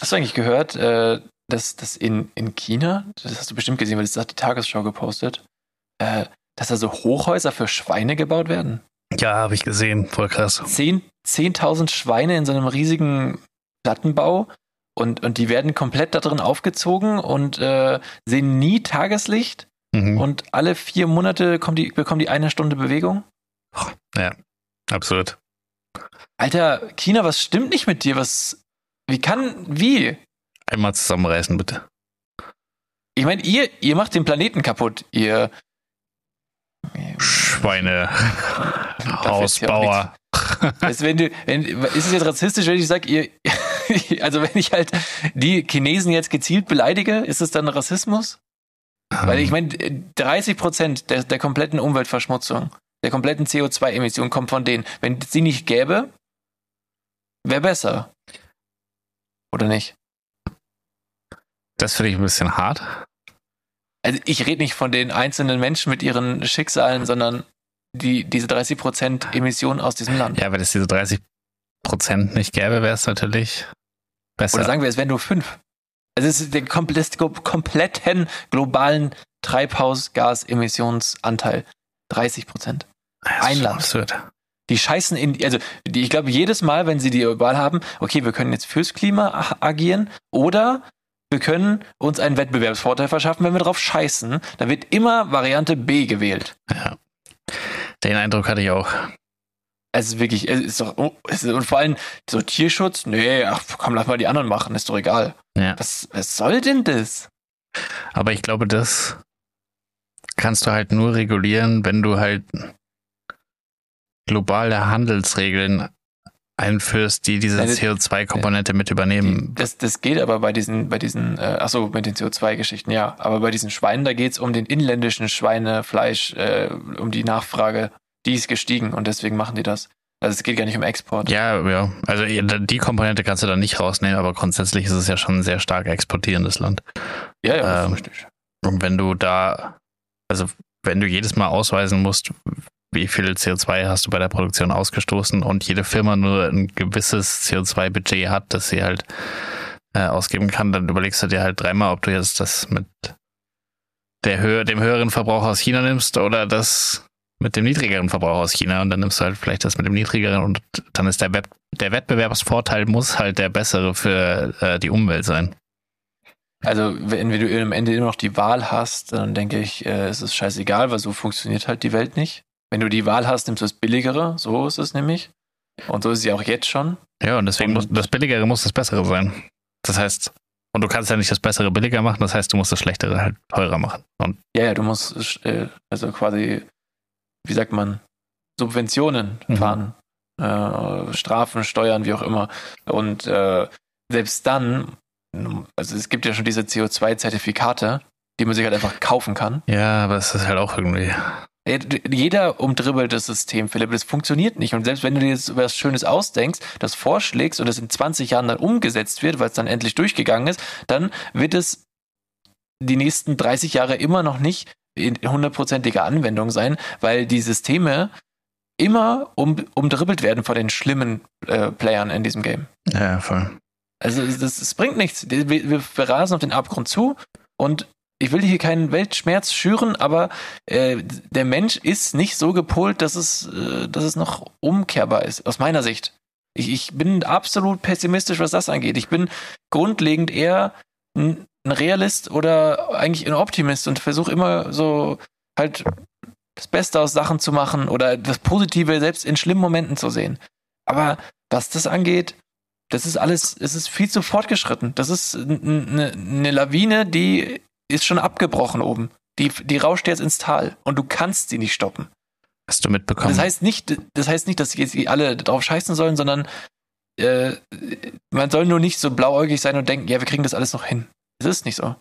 Hast du eigentlich gehört, äh, dass das in, in China, das hast du bestimmt gesehen, weil das hat die Tagesschau gepostet, äh, dass da so Hochhäuser für Schweine gebaut werden? Ja, habe ich gesehen. Voll krass. Zehn- 10.000 Schweine in so einem riesigen Plattenbau und, und die werden komplett da drin aufgezogen und äh, sehen nie Tageslicht Mhm. und alle vier Monate kommen die, bekommen die eine Stunde Bewegung. Absurd. Alter, China, was stimmt nicht mit dir? Was, wie kann, wie? Einmal zusammenreißen, bitte. Ich meine, ihr, ihr macht den Planeten kaputt, ihr Schweine. Hausbauer. Du, wenn du, wenn, ist es jetzt rassistisch, wenn ich sage, ihr, also wenn ich halt die Chinesen jetzt gezielt beleidige, ist es dann Rassismus? Weil ich meine, 30 Prozent der, der kompletten Umweltverschmutzung, der kompletten CO2-Emission kommt von denen. Wenn es sie nicht gäbe, wäre besser. Oder nicht? Das finde ich ein bisschen hart. Also ich rede nicht von den einzelnen Menschen mit ihren Schicksalen, sondern die, diese 30 Prozent Emissionen aus diesem Land. Ja, wenn es diese 30 Prozent nicht gäbe, wäre es natürlich besser. Oder sagen wir, es wären nur fünf. Also es ist der kompletten globalen Treibhausgasemissionsanteil. 30 Prozent. Ein Land. Absurd. Die scheißen in, also die, ich glaube, jedes Mal, wenn sie die Wahl haben, okay, wir können jetzt fürs Klima agieren oder wir können uns einen Wettbewerbsvorteil verschaffen, wenn wir drauf scheißen, dann wird immer Variante B gewählt. Ja. Den Eindruck hatte ich auch. Es ist wirklich, es ist doch, oh, es ist, und vor allem so Tierschutz, nee, ach komm, lass mal die anderen machen, ist doch egal. Ja. Was, was soll denn das? Aber ich glaube, das kannst du halt nur regulieren, wenn du halt globale Handelsregeln einführst, die diese Nein, das- CO2-Komponente mit übernehmen. Das, das geht aber bei diesen, bei diesen, äh, achso, mit den CO2-Geschichten, ja. Aber bei diesen Schweinen, da geht's um den inländischen Schweinefleisch, äh, um die Nachfrage. Die ist gestiegen und deswegen machen die das. Also es geht gar nicht um Export. Ja, ja. Also die Komponente kannst du da nicht rausnehmen, aber grundsätzlich ist es ja schon ein sehr stark exportierendes Land. ja, ja Ähm, richtig. Und wenn du da, also wenn du jedes Mal ausweisen musst, wie viel CO2 hast du bei der Produktion ausgestoßen und jede Firma nur ein gewisses CO2-Budget hat, das sie halt äh, ausgeben kann, dann überlegst du dir halt dreimal, ob du jetzt das mit der Höhe, dem höheren Verbrauch aus China nimmst oder das mit dem niedrigeren Verbrauch aus China und dann nimmst du halt vielleicht das mit dem niedrigeren und dann ist der, Web der Wettbewerbsvorteil muss halt der bessere für äh, die Umwelt sein. Also wenn du am Ende immer noch die Wahl hast, dann denke ich, äh, es ist scheißegal, weil so funktioniert halt die Welt nicht. Wenn du die Wahl hast, nimmst du das Billigere, so ist es nämlich. Und so ist es ja auch jetzt schon. Ja, und deswegen muss das Billigere muss das Bessere sein. Das heißt, und du kannst ja nicht das Bessere billiger machen, das heißt, du musst das Schlechtere halt teurer machen. Und Ja, ja, du musst äh, also quasi, wie sagt man, Subventionen Mhm. fahren. Äh, Strafen, Steuern, wie auch immer. Und äh, selbst dann, also es gibt ja schon diese CO2-Zertifikate, die man sich halt einfach kaufen kann. ja, aber es ist halt auch irgendwie. Jeder umdribbelt das System, Philipp. Das funktioniert nicht. Und selbst wenn du dir jetzt was Schönes ausdenkst, das vorschlägst und es in 20 Jahren dann umgesetzt wird, weil es dann endlich durchgegangen ist, dann wird es die nächsten 30 Jahre immer noch nicht in hundertprozentiger Anwendung sein, weil die Systeme immer um, umdribbelt werden von den schlimmen äh, Playern in diesem Game. Ja, voll. Also das, das bringt nichts. Wir, wir, wir rasen auf den Abgrund zu und ich will hier keinen Weltschmerz schüren, aber äh, der Mensch ist nicht so gepolt, dass es, äh, dass es noch umkehrbar ist, aus meiner Sicht. Ich, ich bin absolut pessimistisch, was das angeht. Ich bin grundlegend eher ein, Realist oder eigentlich ein Optimist und versuche immer so halt das Beste aus Sachen zu machen oder das Positive selbst in schlimmen Momenten zu sehen. Aber was das angeht, das ist alles, es ist viel zu fortgeschritten. Das ist eine, eine Lawine, die ist schon abgebrochen oben. Die, die rauscht jetzt ins Tal und du kannst sie nicht stoppen. Hast du mitbekommen? Das heißt nicht, das heißt nicht, dass jetzt alle drauf scheißen sollen, sondern äh, man soll nur nicht so blauäugig sein und denken, ja, wir kriegen das alles noch hin. Es ist nicht so.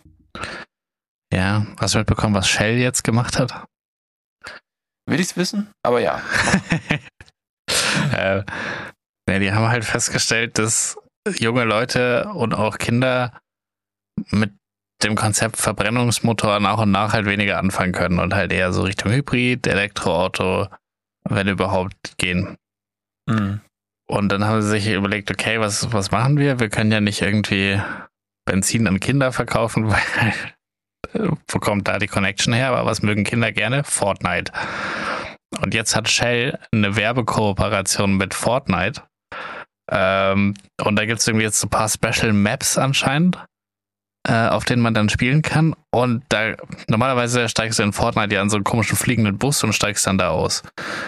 ja, hast du mitbekommen, was Shell jetzt gemacht hat? Will ich's wissen? Aber ja. äh, ja, die haben halt festgestellt, dass junge Leute und auch Kinder mit dem Konzept Verbrennungsmotor nach und nach halt weniger anfangen können und halt eher so Richtung Hybrid, Elektroauto, wenn überhaupt gehen. Mhm. Und dann haben sie sich überlegt, okay, was, was machen wir? Wir können ja nicht irgendwie Benzin an Kinder verkaufen, weil wo kommt da die Connection her? Aber was mögen Kinder gerne? Fortnite. Und jetzt hat Shell eine Werbekooperation mit Fortnite. Ähm, und da gibt es irgendwie jetzt so ein paar Special Maps anscheinend, äh, auf denen man dann spielen kann. Und da normalerweise steigst du in Fortnite ja an so einen komischen fliegenden Bus und steigst dann da aus.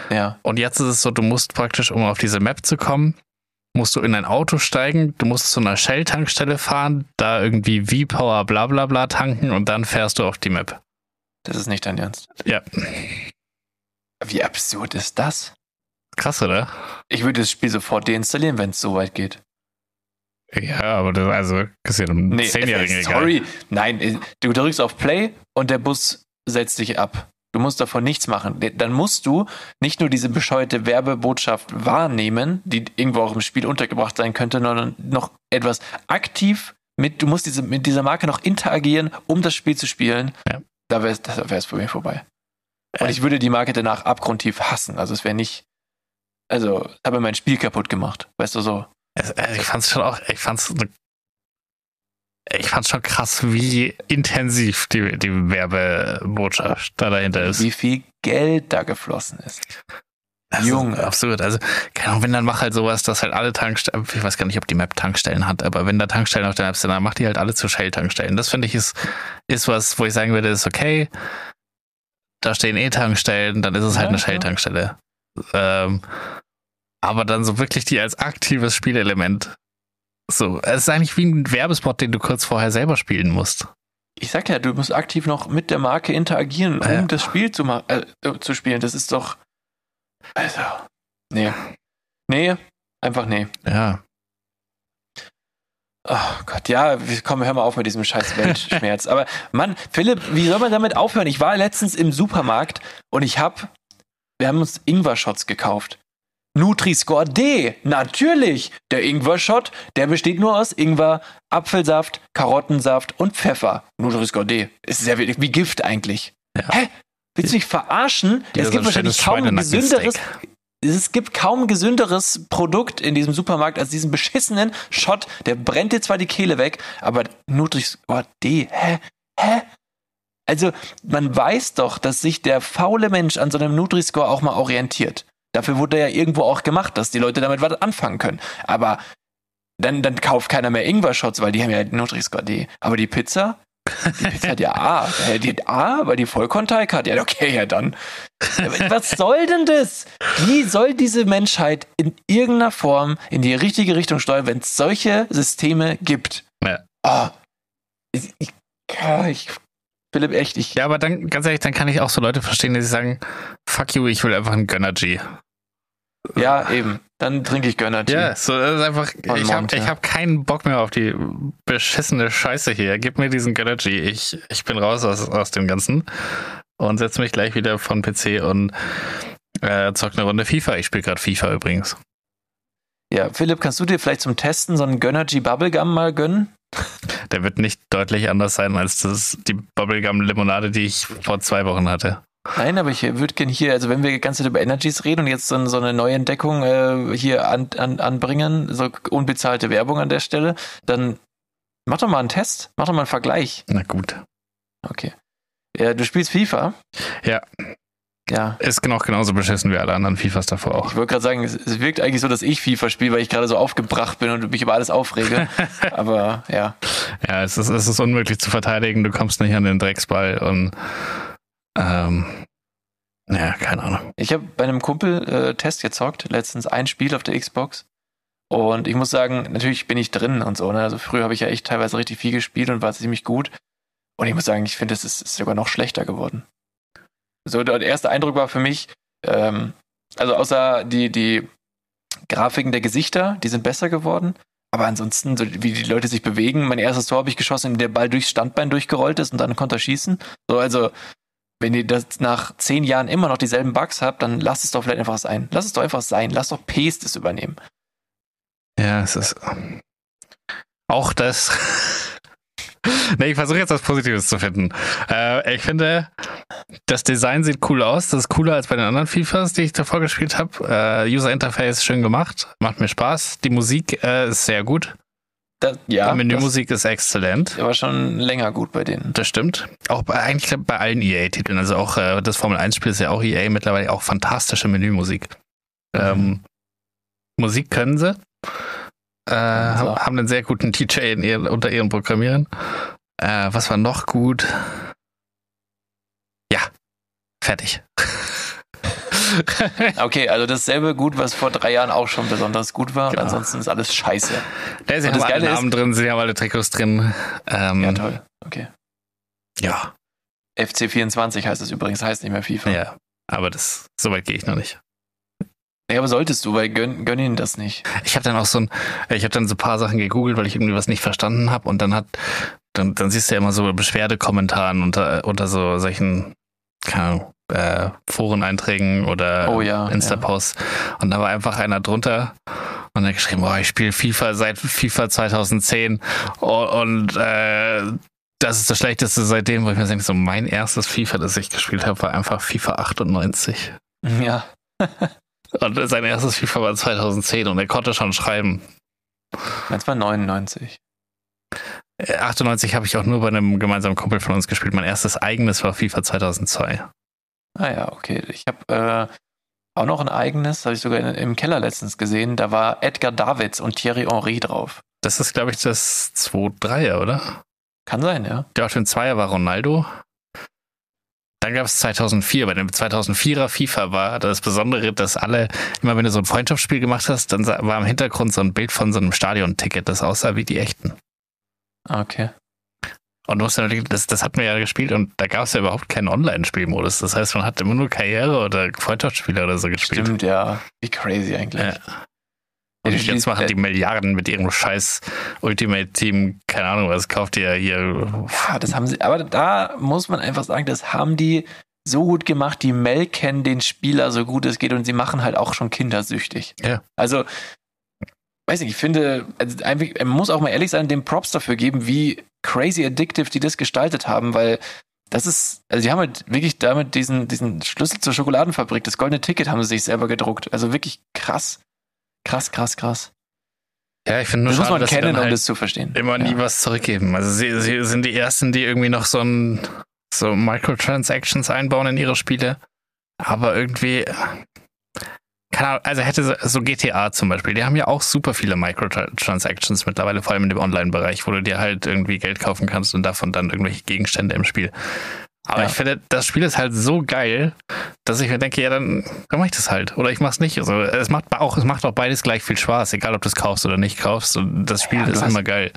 Ja. Und jetzt ist es so, du musst praktisch, um auf diese Map zu kommen, musst du in ein Auto steigen, du musst zu einer Shell-Tankstelle fahren, da irgendwie V-Power bla bla bla tanken und dann fährst du auf die Map. Das ist nicht dein Ernst. Ja. Wie absurd ist das? Krass, oder? Ich würde das Spiel sofort deinstallieren, wenn es so weit geht. Ja, aber das, also, ist ja einem Nee, Zehnjährigen äh, egal. sorry. Nein, äh, du drückst auf Play und der Bus setzt dich ab. Du musst davon nichts machen. Dann musst du nicht nur diese bescheuerte Werbebotschaft wahrnehmen, die irgendwo auch im Spiel untergebracht sein könnte, sondern noch etwas aktiv mit, du musst diese, mit dieser Marke noch interagieren, um das Spiel zu spielen. Ja. Da wäre es für mich vorbei. Und Äh. ich würde die Marke danach abgrundtief hassen. Also es wäre nicht, also habe mein Spiel kaputt gemacht. Weißt du so. Äh, Ich fand's schon auch, ich fand's, ich fand's schon krass, wie intensiv die, die Werbebotschaft da dahinter ist. Wie viel Geld da geflossen ist. Das Junge. Absurd. Also, keine Ahnung, wenn dann mach halt sowas, dass halt alle Tankstellen, ich weiß gar nicht, ob die Map Tankstellen hat, aber wenn da Tankstellen auf der Map sind, dann macht die halt alle zu Shell-Tankstellen. Das finde ich ist, ist was, wo ich sagen würde, ist okay. Da stehen eh Tankstellen, dann ist es halt Ja, eine klar. Shell-Tankstelle. Ähm, aber dann so wirklich die als aktives Spielelement. So, es ist eigentlich wie ein Werbespot, den du kurz vorher selber spielen musst. Ich sag ja, du musst aktiv noch mit der Marke interagieren, um Ja. das Spiel zu, äh, äh, zu spielen. Das ist doch. Also. Nee. Nee, einfach nee. Ja. Oh Gott, ja, komm, hör mal auf mit diesem scheiß Weltschmerz. Aber Mann, Philipp, wie soll man damit aufhören? Ich war letztens im Supermarkt und ich hab, wir haben uns Ingwer-Shots gekauft. Nutri-Score D, natürlich. Der Ingwer-Shot, der besteht nur aus Ingwer, Apfelsaft, Karottensaft und Pfeffer. Nutri-Score D. Ist sehr wie, wie Gift eigentlich. Ja. Hä? Willst du mich verarschen? Dieser es gibt so ein wahrscheinlich kaum ein gesünderes, es gibt kaum gesünderes Produkt in diesem Supermarkt als diesen beschissenen Shot. Der brennt dir zwar die Kehle weg, aber Nutri-Score D, hä? Hä? Also, man weiß doch, dass sich der faule Mensch an so einem Nutri-Score auch mal orientiert. Dafür wurde ja irgendwo auch gemacht, dass die Leute damit was anfangen können. Aber dann, dann kauft keiner mehr Ingwer-Shots, weil die haben ja Nutri-Score D. Aber die Pizza? Die Pizza hat ja A. Die hat A, aber die Vollkornteig hat ja, okay, ja dann. Was soll denn das? Wie soll diese Menschheit in irgendeiner Form in die richtige Richtung steuern, wenn es solche Systeme gibt? Ja. Oh, ich, ich, ja, ich, Philipp, echt, ich, Ja, aber dann, ganz ehrlich, dann kann ich auch so Leute verstehen, die sagen, fuck you, ich will einfach einen Gönnergy. ja, eben. Dann trinke ich Gönner Ja, so, das ist einfach, Von ich habe ich hab keinen Bock mehr auf die beschissene Scheiße hier. Gib mir diesen Gönnergy. Ich, ich bin raus aus, aus dem Ganzen. und setze mich gleich wieder von PC und äh, zock eine Runde FIFA. Ich spiele gerade FIFA übrigens. Ja, Philipp, kannst du dir vielleicht zum Testen so einen Gönnergy Bubblegum mal gönnen? Der wird nicht deutlich anders sein als das, die Bubblegum-Limonade, die ich vor zwei Wochen hatte. Nein, aber ich würde gerne hier, also wenn wir die ganze Zeit über Energies reden und jetzt so, so eine neue Entdeckung äh, hier an, an, anbringen, so unbezahlte Werbung an der Stelle, dann mach doch mal einen Test, mach doch mal einen Vergleich. Na gut. Okay. Ja, du spielst FIFA? Ja. Ja. Ist noch genauso beschissen wie alle anderen FIFAs davor auch. Ich wollte gerade sagen, es, es wirkt eigentlich so, dass ich FIFA spiele, weil ich gerade so aufgebracht bin und mich über alles aufrege. aber ja. Ja, es ist, es ist unmöglich zu verteidigen. Du kommst nicht an den Drecksball und ähm, ja, keine Ahnung. Ich habe bei einem Kumpel äh, Test gezockt, letztens ein Spiel auf der Xbox. Und ich muss sagen, natürlich bin ich drin und so. Ne? Also früher habe ich ja echt teilweise richtig viel gespielt und war ziemlich gut. Und ich muss sagen, ich finde, es ist, ist sogar noch schlechter geworden. So, der erste Eindruck war für mich, ähm, also außer die, die Grafiken der Gesichter, die sind besser geworden. Aber ansonsten, so wie die Leute sich bewegen, mein erstes Tor habe ich geschossen, indem der Ball durchs Standbein durchgerollt ist und dann konnte er schießen. So, also, wenn ihr das nach zehn Jahren immer noch dieselben Bugs habt, dann lasst es doch vielleicht einfach sein. Lass es doch einfach sein. Lass doch Paste es übernehmen. Ja, es ist auch das. nee, ich versuche jetzt was Positives zu finden. Äh, ich finde, das Design sieht cool aus. Das ist cooler als bei den anderen FIFAs, die ich davor gespielt habe. Äh, User Interface schön gemacht. Macht mir Spaß. Die Musik äh, ist sehr gut. Das, ja, Die Menümusik ist exzellent. war schon länger gut bei denen. Das stimmt. Auch bei, eigentlich bei allen EA-Titeln. Also auch äh, das Formel 1-Spiel ist ja auch EA mittlerweile auch fantastische Menümusik. Ähm, Musik können sie. Äh, haben, haben einen sehr guten DJ in ihren, unter ihren Programmierern. Äh, was war noch gut? Ja, fertig. Okay, also dasselbe gut, was vor drei Jahren auch schon besonders gut war. Genau. Und ansonsten ist alles scheiße. Da haben das alle ist- Namen drin, sie haben alle Trikots drin. Ähm, Ja, toll. Okay. Ja, FC24 heißt es übrigens, heißt nicht mehr FIFA. ja. Aber das, so weit gehe ich noch nicht. Ja, aber solltest du, weil gönn, gönn ihnen das nicht. Ich habe dann auch so ein, ich habe dann so ein paar Sachen gegoogelt, weil ich irgendwie was nicht verstanden habe und dann hat, dann, dann siehst du ja immer so Beschwerdekommentaren unter, unter so solchen, keine Ahnung, äh, Foreneinträgen oder Oh ja, Insta-Posts. Und da war einfach einer drunter und er hat geschrieben, boah, ich spiele FIFA seit FIFA 2010 und, und äh, das ist das Schlechteste seitdem, wo ich mir denke, so mein erstes FIFA, das ich gespielt habe, war einfach FIFA 98. Ja. Und sein erstes FIFA war 2010 und er konnte schon schreiben. Meins war 99. Äh, 98 habe ich auch nur bei einem gemeinsamen Kumpel von uns gespielt. Mein erstes eigenes war FIFA 2002. Ah ja, okay. Ich habe äh, auch noch ein eigenes, habe ich sogar in, im Keller letztens gesehen. Da war Edgar Davids und Thierry Henry drauf. Das ist, glaube ich, das 2-3er, oder? Kann sein, ja. Der auf dem Zweier war Ronaldo. Dann gab es 2004. Bei dem 2004er FIFA war das Besondere, dass alle, immer wenn du so ein Freundschaftsspiel gemacht hast, dann war im Hintergrund so ein Bild von so einem Stadionticket, das aussah wie die echten. Okay. Und du musst ja natürlich, das, das hatten wir ja gespielt und da gab es ja überhaupt keinen Online-Spielmodus. Das heißt, man hat immer nur Karriere oder Freundschaftsspiele oder so gespielt. Stimmt, ja. Wie crazy eigentlich. Ja. Und jetzt machen die Milliarden mit ihrem scheiß Ultimate-Team, keine Ahnung, was kauft ihr hier? Ja, das haben sie, aber da muss man einfach sagen, das haben die so gut gemacht, die melken den Spieler so gut es geht und sie machen halt auch schon kindersüchtig. Ja. Also, weiß nicht, ich finde, also man muss auch mal ehrlich sein, dem Props dafür geben, wie crazy addictive die das gestaltet haben, weil das ist, also sie haben halt wirklich damit diesen, diesen Schlüssel zur Schokoladenfabrik, das goldene Ticket haben sie sich selber gedruckt. Also wirklich krass. Krass, krass, krass. Ja, ich finde nur Das muss schade, man dass sie kennen, dann um halt das zu verstehen. immer nie ja. was zurückgeben. Also sie, sie sind die Ersten, die irgendwie noch so ein so Microtransactions einbauen in ihre Spiele. Aber irgendwie, keine Ahnung, also hätte so GTA zum Beispiel, die haben ja auch super viele Microtransactions mittlerweile, vor allem in dem Online-Bereich, wo du dir halt irgendwie Geld kaufen kannst und davon dann irgendwelche Gegenstände im Spiel. Aber Ja. ich finde, das Spiel ist halt so geil, dass ich mir denke, ja, dann, dann mach ich das halt. Oder ich mach's nicht. Also es macht auch, es macht auch beides gleich viel Spaß, egal ob du es kaufst oder nicht kaufst. Und das Spiel Ja, ist hast- immer geil.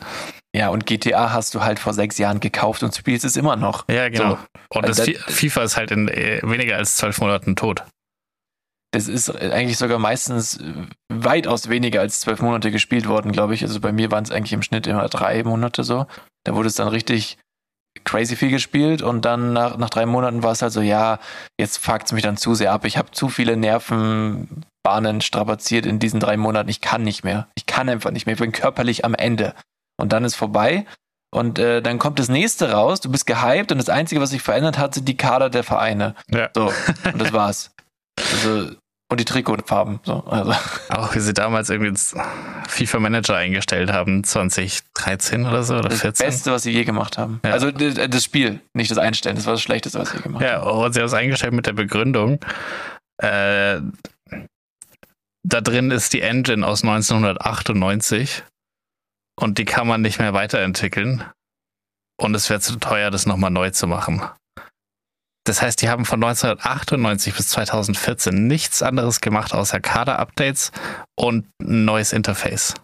Ja, und GTA hast du halt vor sechs Jahren gekauft und spielst es immer noch. Ja, genau. So. Und das Also Fi- FIFA ist halt in äh, weniger als zwölf Monaten tot. Das ist eigentlich sogar meistens weitaus weniger als zwölf Monate gespielt worden, glaube ich. Also bei mir waren es eigentlich im Schnitt immer drei Monate so. Da wurde es dann richtig crazy viel gespielt und dann nach, nach drei Monaten war es halt so, ja, jetzt fuckt's mich dann zu sehr ab. Ich habe zu viele Nervenbahnen strapaziert in diesen drei Monaten. Ich kann nicht mehr. Ich kann einfach nicht mehr. Ich bin körperlich am Ende. Und dann ist vorbei. Und äh, dann kommt das nächste raus, du bist gehypt und das Einzige, was sich verändert hat, sind die Kader der Vereine. Ja. So, und das war's. Also, und die Trikotfarben. So, also. Auch wie sie damals irgendwie ins FIFA Manager eingestellt haben, 2013 oder so oder Das 14. Beste, was sie je gemacht haben. Ja. Also das Spiel, nicht das Einstellen. Das war das Schlechteste, was sie gemacht haben. Ja, und sie haben es eingestellt mit der Begründung, äh, da drin ist die Engine aus 1998 und die kann man nicht mehr weiterentwickeln und es wäre zu teuer, das nochmal neu zu machen. Das heißt, die haben von 1998 bis 2014 nichts anderes gemacht außer Kader-Updates und ein neues Interface.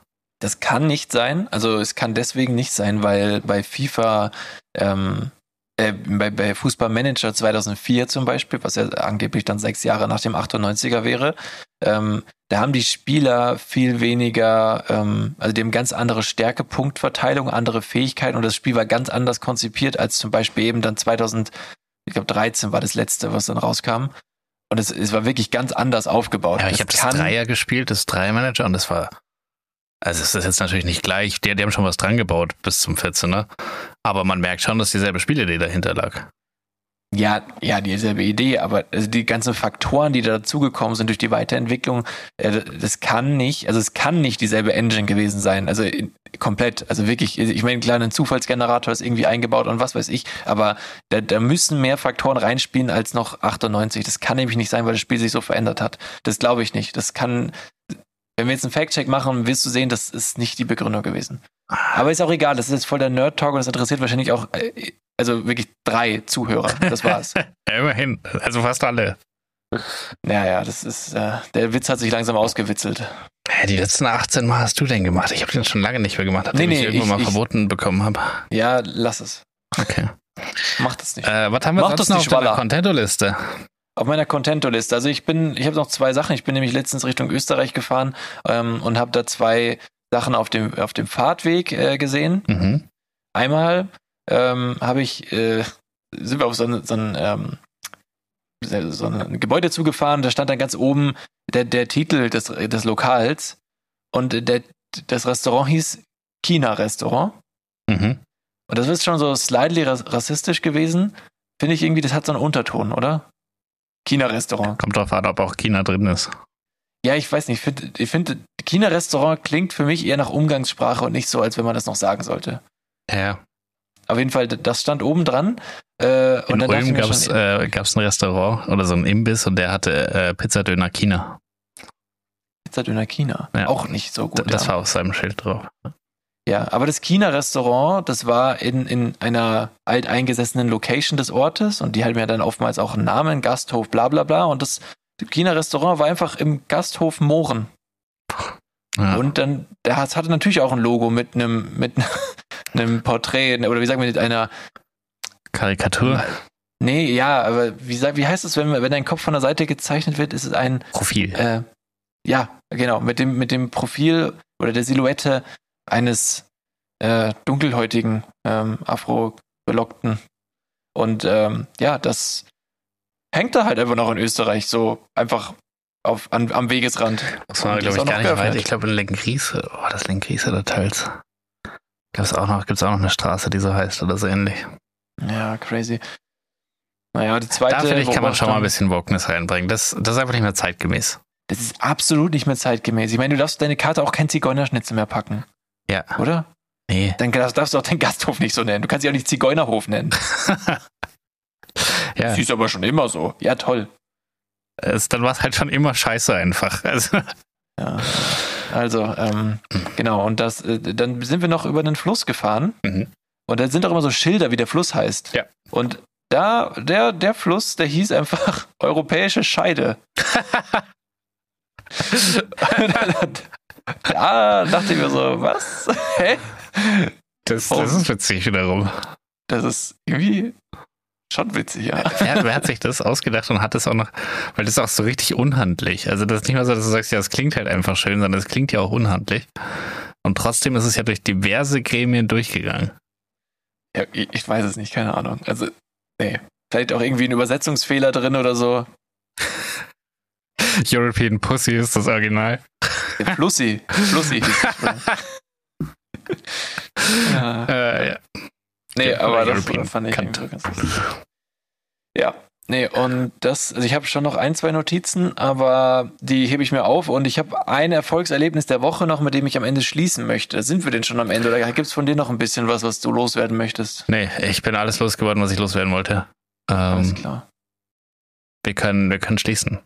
Das kann nicht sein. Also es kann deswegen nicht sein, weil bei FIFA, ähm, äh, bei, bei Fußballmanager 2004 zum Beispiel, was ja angeblich dann sechs Jahre nach dem 98er wäre, ähm, da haben die Spieler viel weniger, ähm, also haben ganz andere Stärkepunktverteilung, andere Fähigkeiten und das Spiel war ganz anders konzipiert als zum Beispiel eben dann 2000, ich glaube 13 war das letzte, was dann rauskam. Und es, es war wirklich ganz anders aufgebaut. Ja, ich habe das Dreier gespielt, das Dreier-Manager, und das war. Also, es ist jetzt natürlich nicht gleich. Die, die haben schon was dran gebaut bis zum 14er. Aber man merkt schon, dass dieselbe Spielidee dahinter lag. Ja, ja, dieselbe Idee, aber also die ganzen Faktoren, die da dazugekommen sind durch die Weiterentwicklung, äh, das kann nicht, also es kann nicht dieselbe Engine gewesen sein, also in, komplett, also wirklich, ich meine, klar, ein Zufallsgenerator ist irgendwie eingebaut und was weiß ich, aber da, da müssen mehr Faktoren reinspielen als noch 98. Das kann nämlich nicht sein, weil das Spiel sich so verändert hat. Das glaube ich nicht. Das kann, wenn wir jetzt einen Fact-Check machen, wirst du sehen, das ist nicht die Begründung gewesen. Aber ist auch egal, das ist jetzt voll der Nerd-Talk und das interessiert wahrscheinlich auch, äh, also wirklich drei Zuhörer. Das war's. Ja, immerhin. Also fast alle. Naja, das ist, äh, der Witz hat sich langsam ausgewitzelt. Hä, die letzten 18 Mal hast du den gemacht. Ich habe den schon lange nicht mehr gemacht, nachdem Nee, ich nee, irgendwann ich- mal ich- verboten bekommen habe. Ja, lass es. Okay. Mach das nicht. Äh, was haben wir Mach sonst das noch nicht, auf Schwaller. Contento-Liste? Auf meiner Contento-Liste. Also ich bin, ich habe noch zwei Sachen. Ich bin nämlich letztens Richtung Österreich gefahren ähm, und habe da zwei Sachen auf dem, auf dem Fahrtweg äh, gesehen. Mhm. Einmal ähm, habe ich, äh, sind wir auf so, ein- so, ein, ähm, so ein Gebäude zugefahren, da stand dann ganz oben der, der Titel des, des Lokals und der, das Restaurant hieß China-Restaurant. Mhm. Und das ist schon so slightly ras- rassistisch gewesen. Finde ich irgendwie, das hat so einen Unterton, oder? China-Restaurant. Kommt drauf an, ob auch China drin ist. Ja, ich weiß nicht. Ich finde, ich find, China-Restaurant klingt für mich eher nach Umgangssprache und nicht so, als wenn man das noch sagen sollte. Ja. Auf jeden Fall, das stand oben dran. Äh, In Ulm gab es äh, ein Restaurant oder so ein Imbiss und der hatte äh, Pizzadöner China. Pizzadöner China. Ja. Auch nicht so D- gut. das ja. war auf seinem Schild drauf. Ja, aber das China-Restaurant, das war in, in einer alteingesessenen Location des Ortes und die hatten ja dann oftmals auch einen Namen, Gasthof, bla bla bla. Und das China-Restaurant war einfach im Gasthof Mohren. Ja. Und dann, hat- hatte natürlich auch ein Logo mit einem, mit einem Porträt, oder wie sagen wir, mit einer, Karikatur, nee, ja, aber wie, wie heißt es, wenn, wenn dein Kopf von der Seite gezeichnet wird, ist es ein, Profil. äh, ja, genau, mit dem, mit dem Profil oder der Silhouette eines äh, dunkelhäutigen, ähm, afro-belockten. Und ähm, ja, das hängt da halt einfach noch in Österreich so einfach auf, an, am Wegesrand. Das war, glaube ich, gar nicht weit. geöffnet. Ich glaube, in Lenkriese. Oh, das Lenkriese der teils. Gibt's auch noch, gibt's auch noch eine Straße, die so heißt oder so ähnlich. Ja, crazy. Naja, die zweite. Da finde ich, kann man schon mal ein bisschen Wokeness reinbringen. Das, das ist einfach nicht mehr zeitgemäß. Das ist absolut nicht mehr zeitgemäß. Ich meine, du darfst deine Karte auch kein Zigeunerschnitzel mehr packen, Ja. oder? Nee. Dann darfst du auch den Gasthof nicht so nennen. Du kannst sie auch nicht Zigeunerhof nennen. ja. Sie ist aber schon immer so. Ja, toll. Es, dann war es halt schon immer scheiße einfach. Also, Ja. Also, ähm, genau. Und das, äh, dann sind wir noch über den Fluss gefahren. Mhm. Und da sind doch immer so Schilder, wie der Fluss heißt. Ja. Und da, der, der Fluss, der hieß einfach Europäische Scheide. Da dachte ich mir so, was? Hä? das, das ist witzig wiederum. Das ist irgendwie schon witzig, ja. Wer, wer hat sich das ausgedacht und hat das auch noch, weil das ist auch so richtig unhandlich. Also das ist nicht mal so, dass du sagst, ja, es klingt halt einfach schön, sondern es klingt ja auch unhandlich. Und trotzdem ist es ja durch diverse Gremien durchgegangen. Ja, ich, ich weiß es nicht, keine Ahnung. Also, nee. Vielleicht auch irgendwie ein Übersetzungsfehler drin oder so. European Pussy ist das Original. Flussi. Flussi hieß ja. Äh, ja. Nee, Ja, aber das European fand ich ganz. Ja, nee, und das, also ich habe schon noch ein, zwei Notizen, aber die hebe ich mir auf und ich habe ein Erfolgserlebnis der Woche noch, mit dem ich am Ende schließen möchte. Sind wir denn schon am Ende oder gibt es von dir noch ein bisschen was, was du loswerden möchtest? Nee, ich bin alles losgeworden, was ich loswerden wollte. Alles Ähm, klar. wir, können, wir können schließen.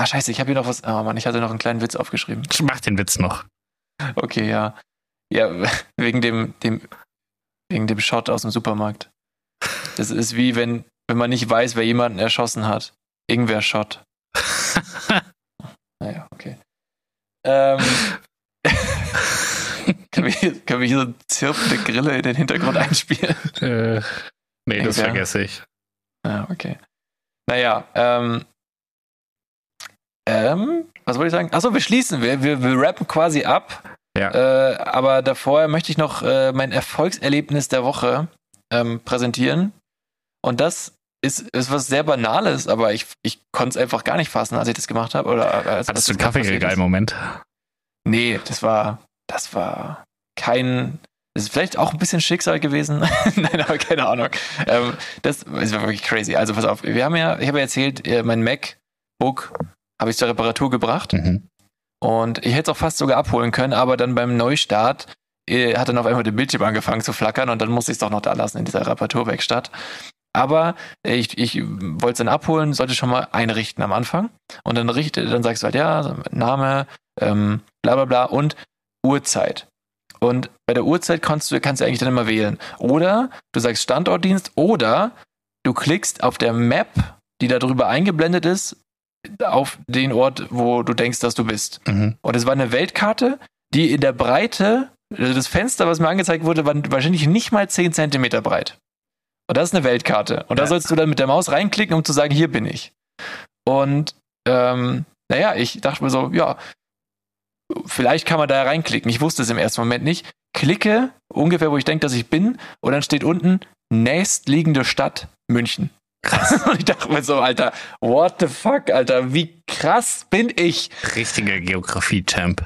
Ah, scheiße, ich habe hier noch was. Oh Mann, ich hatte noch einen kleinen Witz aufgeschrieben. Ich mach den Witz noch. Okay, ja. Ja, wegen dem, dem, wegen dem Shot aus dem Supermarkt. Das ist wie wenn, wenn man nicht weiß, wer jemanden erschossen hat. Ingwer-Shot. Naja, okay. Ähm, können, wir, hier- können wir hier so eine zirpende Grille in den Hintergrund einspielen? äh, nee, das Ja. vergesse ich. Ja, okay. Naja, ähm, ähm, was wollte ich sagen? Achso, wir schließen. Wir, wir, wir rappen quasi ab. Ja. Äh, aber davor möchte ich noch äh, mein Erfolgserlebnis der Woche ähm, präsentieren. Und das ist, ist was sehr Banales, aber ich, ich konnte es einfach gar nicht fassen, als ich das gemacht habe. Oder als, als Hattest du einen passiert ist. Kaffeeregal-Moment? Nee, das war, das war kein, das ist vielleicht auch ein bisschen Schicksal gewesen. Nein, aber keine Ahnung. Ähm, das, das war wirklich crazy. Also pass auf, wir haben ja, ich habe ja erzählt, äh, mein MacBook habe ich zur Reparatur gebracht Mhm. und ich hätte es auch fast sogar abholen können, aber dann beim Neustart äh, hat dann auf einmal der Bildschirm angefangen zu flackern und dann musste ich es doch noch da lassen in dieser Reparaturwerkstatt. Aber äh, ich, ich wollte es dann abholen, sollte schon mal einrichten am Anfang. Und dann richte, dann sagst du halt, ja, Name, ähm, bla bla bla und Uhrzeit. Und bei der Uhrzeit kannst du, kannst du eigentlich dann immer wählen. Oder du sagst Standortdienst oder du klickst auf der Map, die da drüber eingeblendet ist, auf den Ort, wo du denkst, dass du bist. Mhm. Und es war eine Weltkarte, die in der Breite, also das Fenster, was mir angezeigt wurde, war wahrscheinlich nicht mal 10 Zentimeter breit. Und das ist eine Weltkarte. Und da Ja. sollst du dann mit der Maus reinklicken, um zu sagen, hier bin ich. Und ähm, naja, ich dachte mir so, ja, vielleicht kann man da reinklicken. Ich wusste es im ersten Moment nicht. Klicke ungefähr, wo ich denke, dass ich bin, und dann steht unten nächstliegende Stadt München. Und ich dachte mir so, Alter, what the fuck, Alter, wie krass bin ich? Richtiger Geografie-Champ.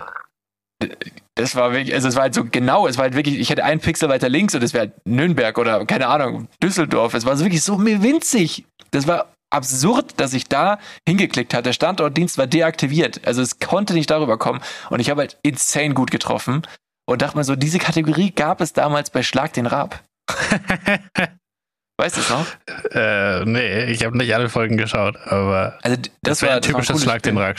Das war wirklich, also es war halt so genau, es war halt wirklich, ich hätte einen Pixel weiter links und es wäre halt Nürnberg oder keine Ahnung, Düsseldorf. Es war so wirklich so winzig. Das war absurd, dass ich da hingeklickt hatte. Der Standortdienst war deaktiviert. Also es konnte nicht darüber kommen. Und ich habe halt insane gut getroffen und dachte mir so, diese Kategorie gab es damals bei Schlag den Rab. weißt du es noch? Äh, nee, ich habe nicht alle Folgen geschaut, aber Also das, das, war ein das war typisches Schlag den, Ra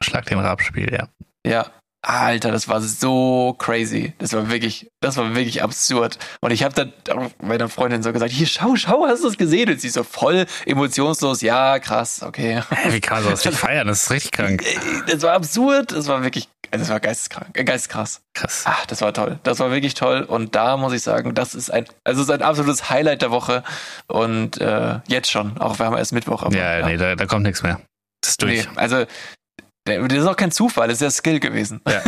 Schlag den Rab-Spiel, ja. Ja. Alter, das war so crazy. Das war wirklich, das war wirklich absurd. Und ich habe dann meiner Freundin so gesagt, hier, schau, schau, hast du es gesehen? Und sie so voll emotionslos, ja, krass, okay. Hä, Wie kann man sowas nicht feiern? Das ist richtig krank. Das war absurd, das war wirklich, das war geisteskrank, äh, geisteskrass. Krass. Ach, das war toll. Das war wirklich toll. Und da muss ich sagen, das ist ein, also es ist ein absolutes Highlight der Woche. Und äh, jetzt schon, auch wir haben erst Mittwoch. Aber, Ja, nee, da, da kommt nichts mehr. Das ist durch. Nee, also das ist auch kein Zufall, das ist ja Skill gewesen. Ja.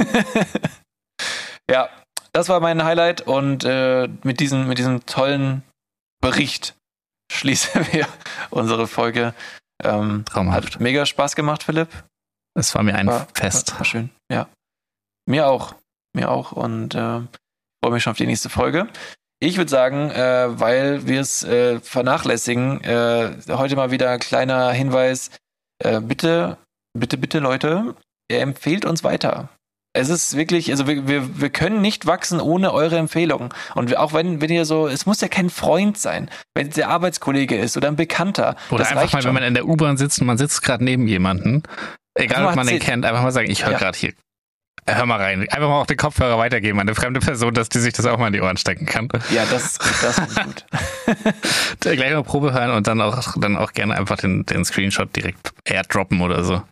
ja, das war mein Highlight und äh, mit, diesem, mit diesem tollen Bericht schließen wir unsere Folge. Ähm, Traumhaft. hat mega Spaß gemacht, Philipp. Es war mir ein War, Fest. War, war schön, ja. Mir auch. Mir auch und äh, freue mich schon auf die nächste Folge. Ich würde sagen, äh, weil wir es äh, vernachlässigen, äh, heute mal wieder ein kleiner Hinweis. Äh, bitte, bitte, bitte, Leute, empfehlt uns weiter. Es ist wirklich, also wir, wir, wir können nicht wachsen ohne eure Empfehlungen. Und auch wenn, wenn ihr so, es muss ja kein Freund sein, wenn es der Arbeitskollege ist oder ein Bekannter. Oder das einfach mal, schon. wenn man in der U-Bahn sitzt und man sitzt gerade neben jemanden, egal ob man den kennt, einfach mal sagen, ich höre Ja. gerade hier. Hör mal rein. Einfach mal auch den Kopfhörer weitergeben an eine fremde Person, dass die sich das auch mal in die Ohren stecken kann. Ja, das, das ist gut. Gleich mal Probe hören und dann auch, dann auch gerne einfach den, den Screenshot direkt airdroppen oder so.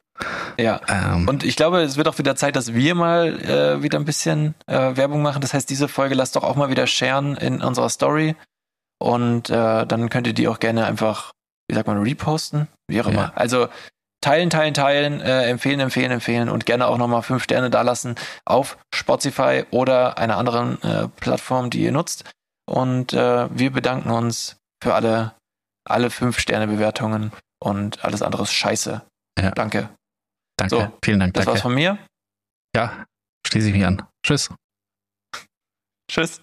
Ja. Ähm, Und ich glaube, es wird auch wieder Zeit, dass wir mal äh, wieder ein bisschen äh, Werbung machen. Das heißt, diese Folge lasst doch auch mal wieder sharen in unserer Story. Und äh, dann könnt ihr die auch gerne einfach, wie sagt man, reposten? Wie auch Ja. immer. Also teilen, teilen, teilen, äh, empfehlen, empfehlen, empfehlen und gerne auch nochmal fünf Sterne dalassen auf Spotify oder einer anderen äh, Plattform, die ihr nutzt. Und äh, wir bedanken uns für alle, alle 5-Sterne-Bewertungen und alles andere ist scheiße. Ja. Danke. Danke. So, Vielen Dank. Das war's Danke. von mir. Ja, schließe ich mich an. Tschüss. Tschüss.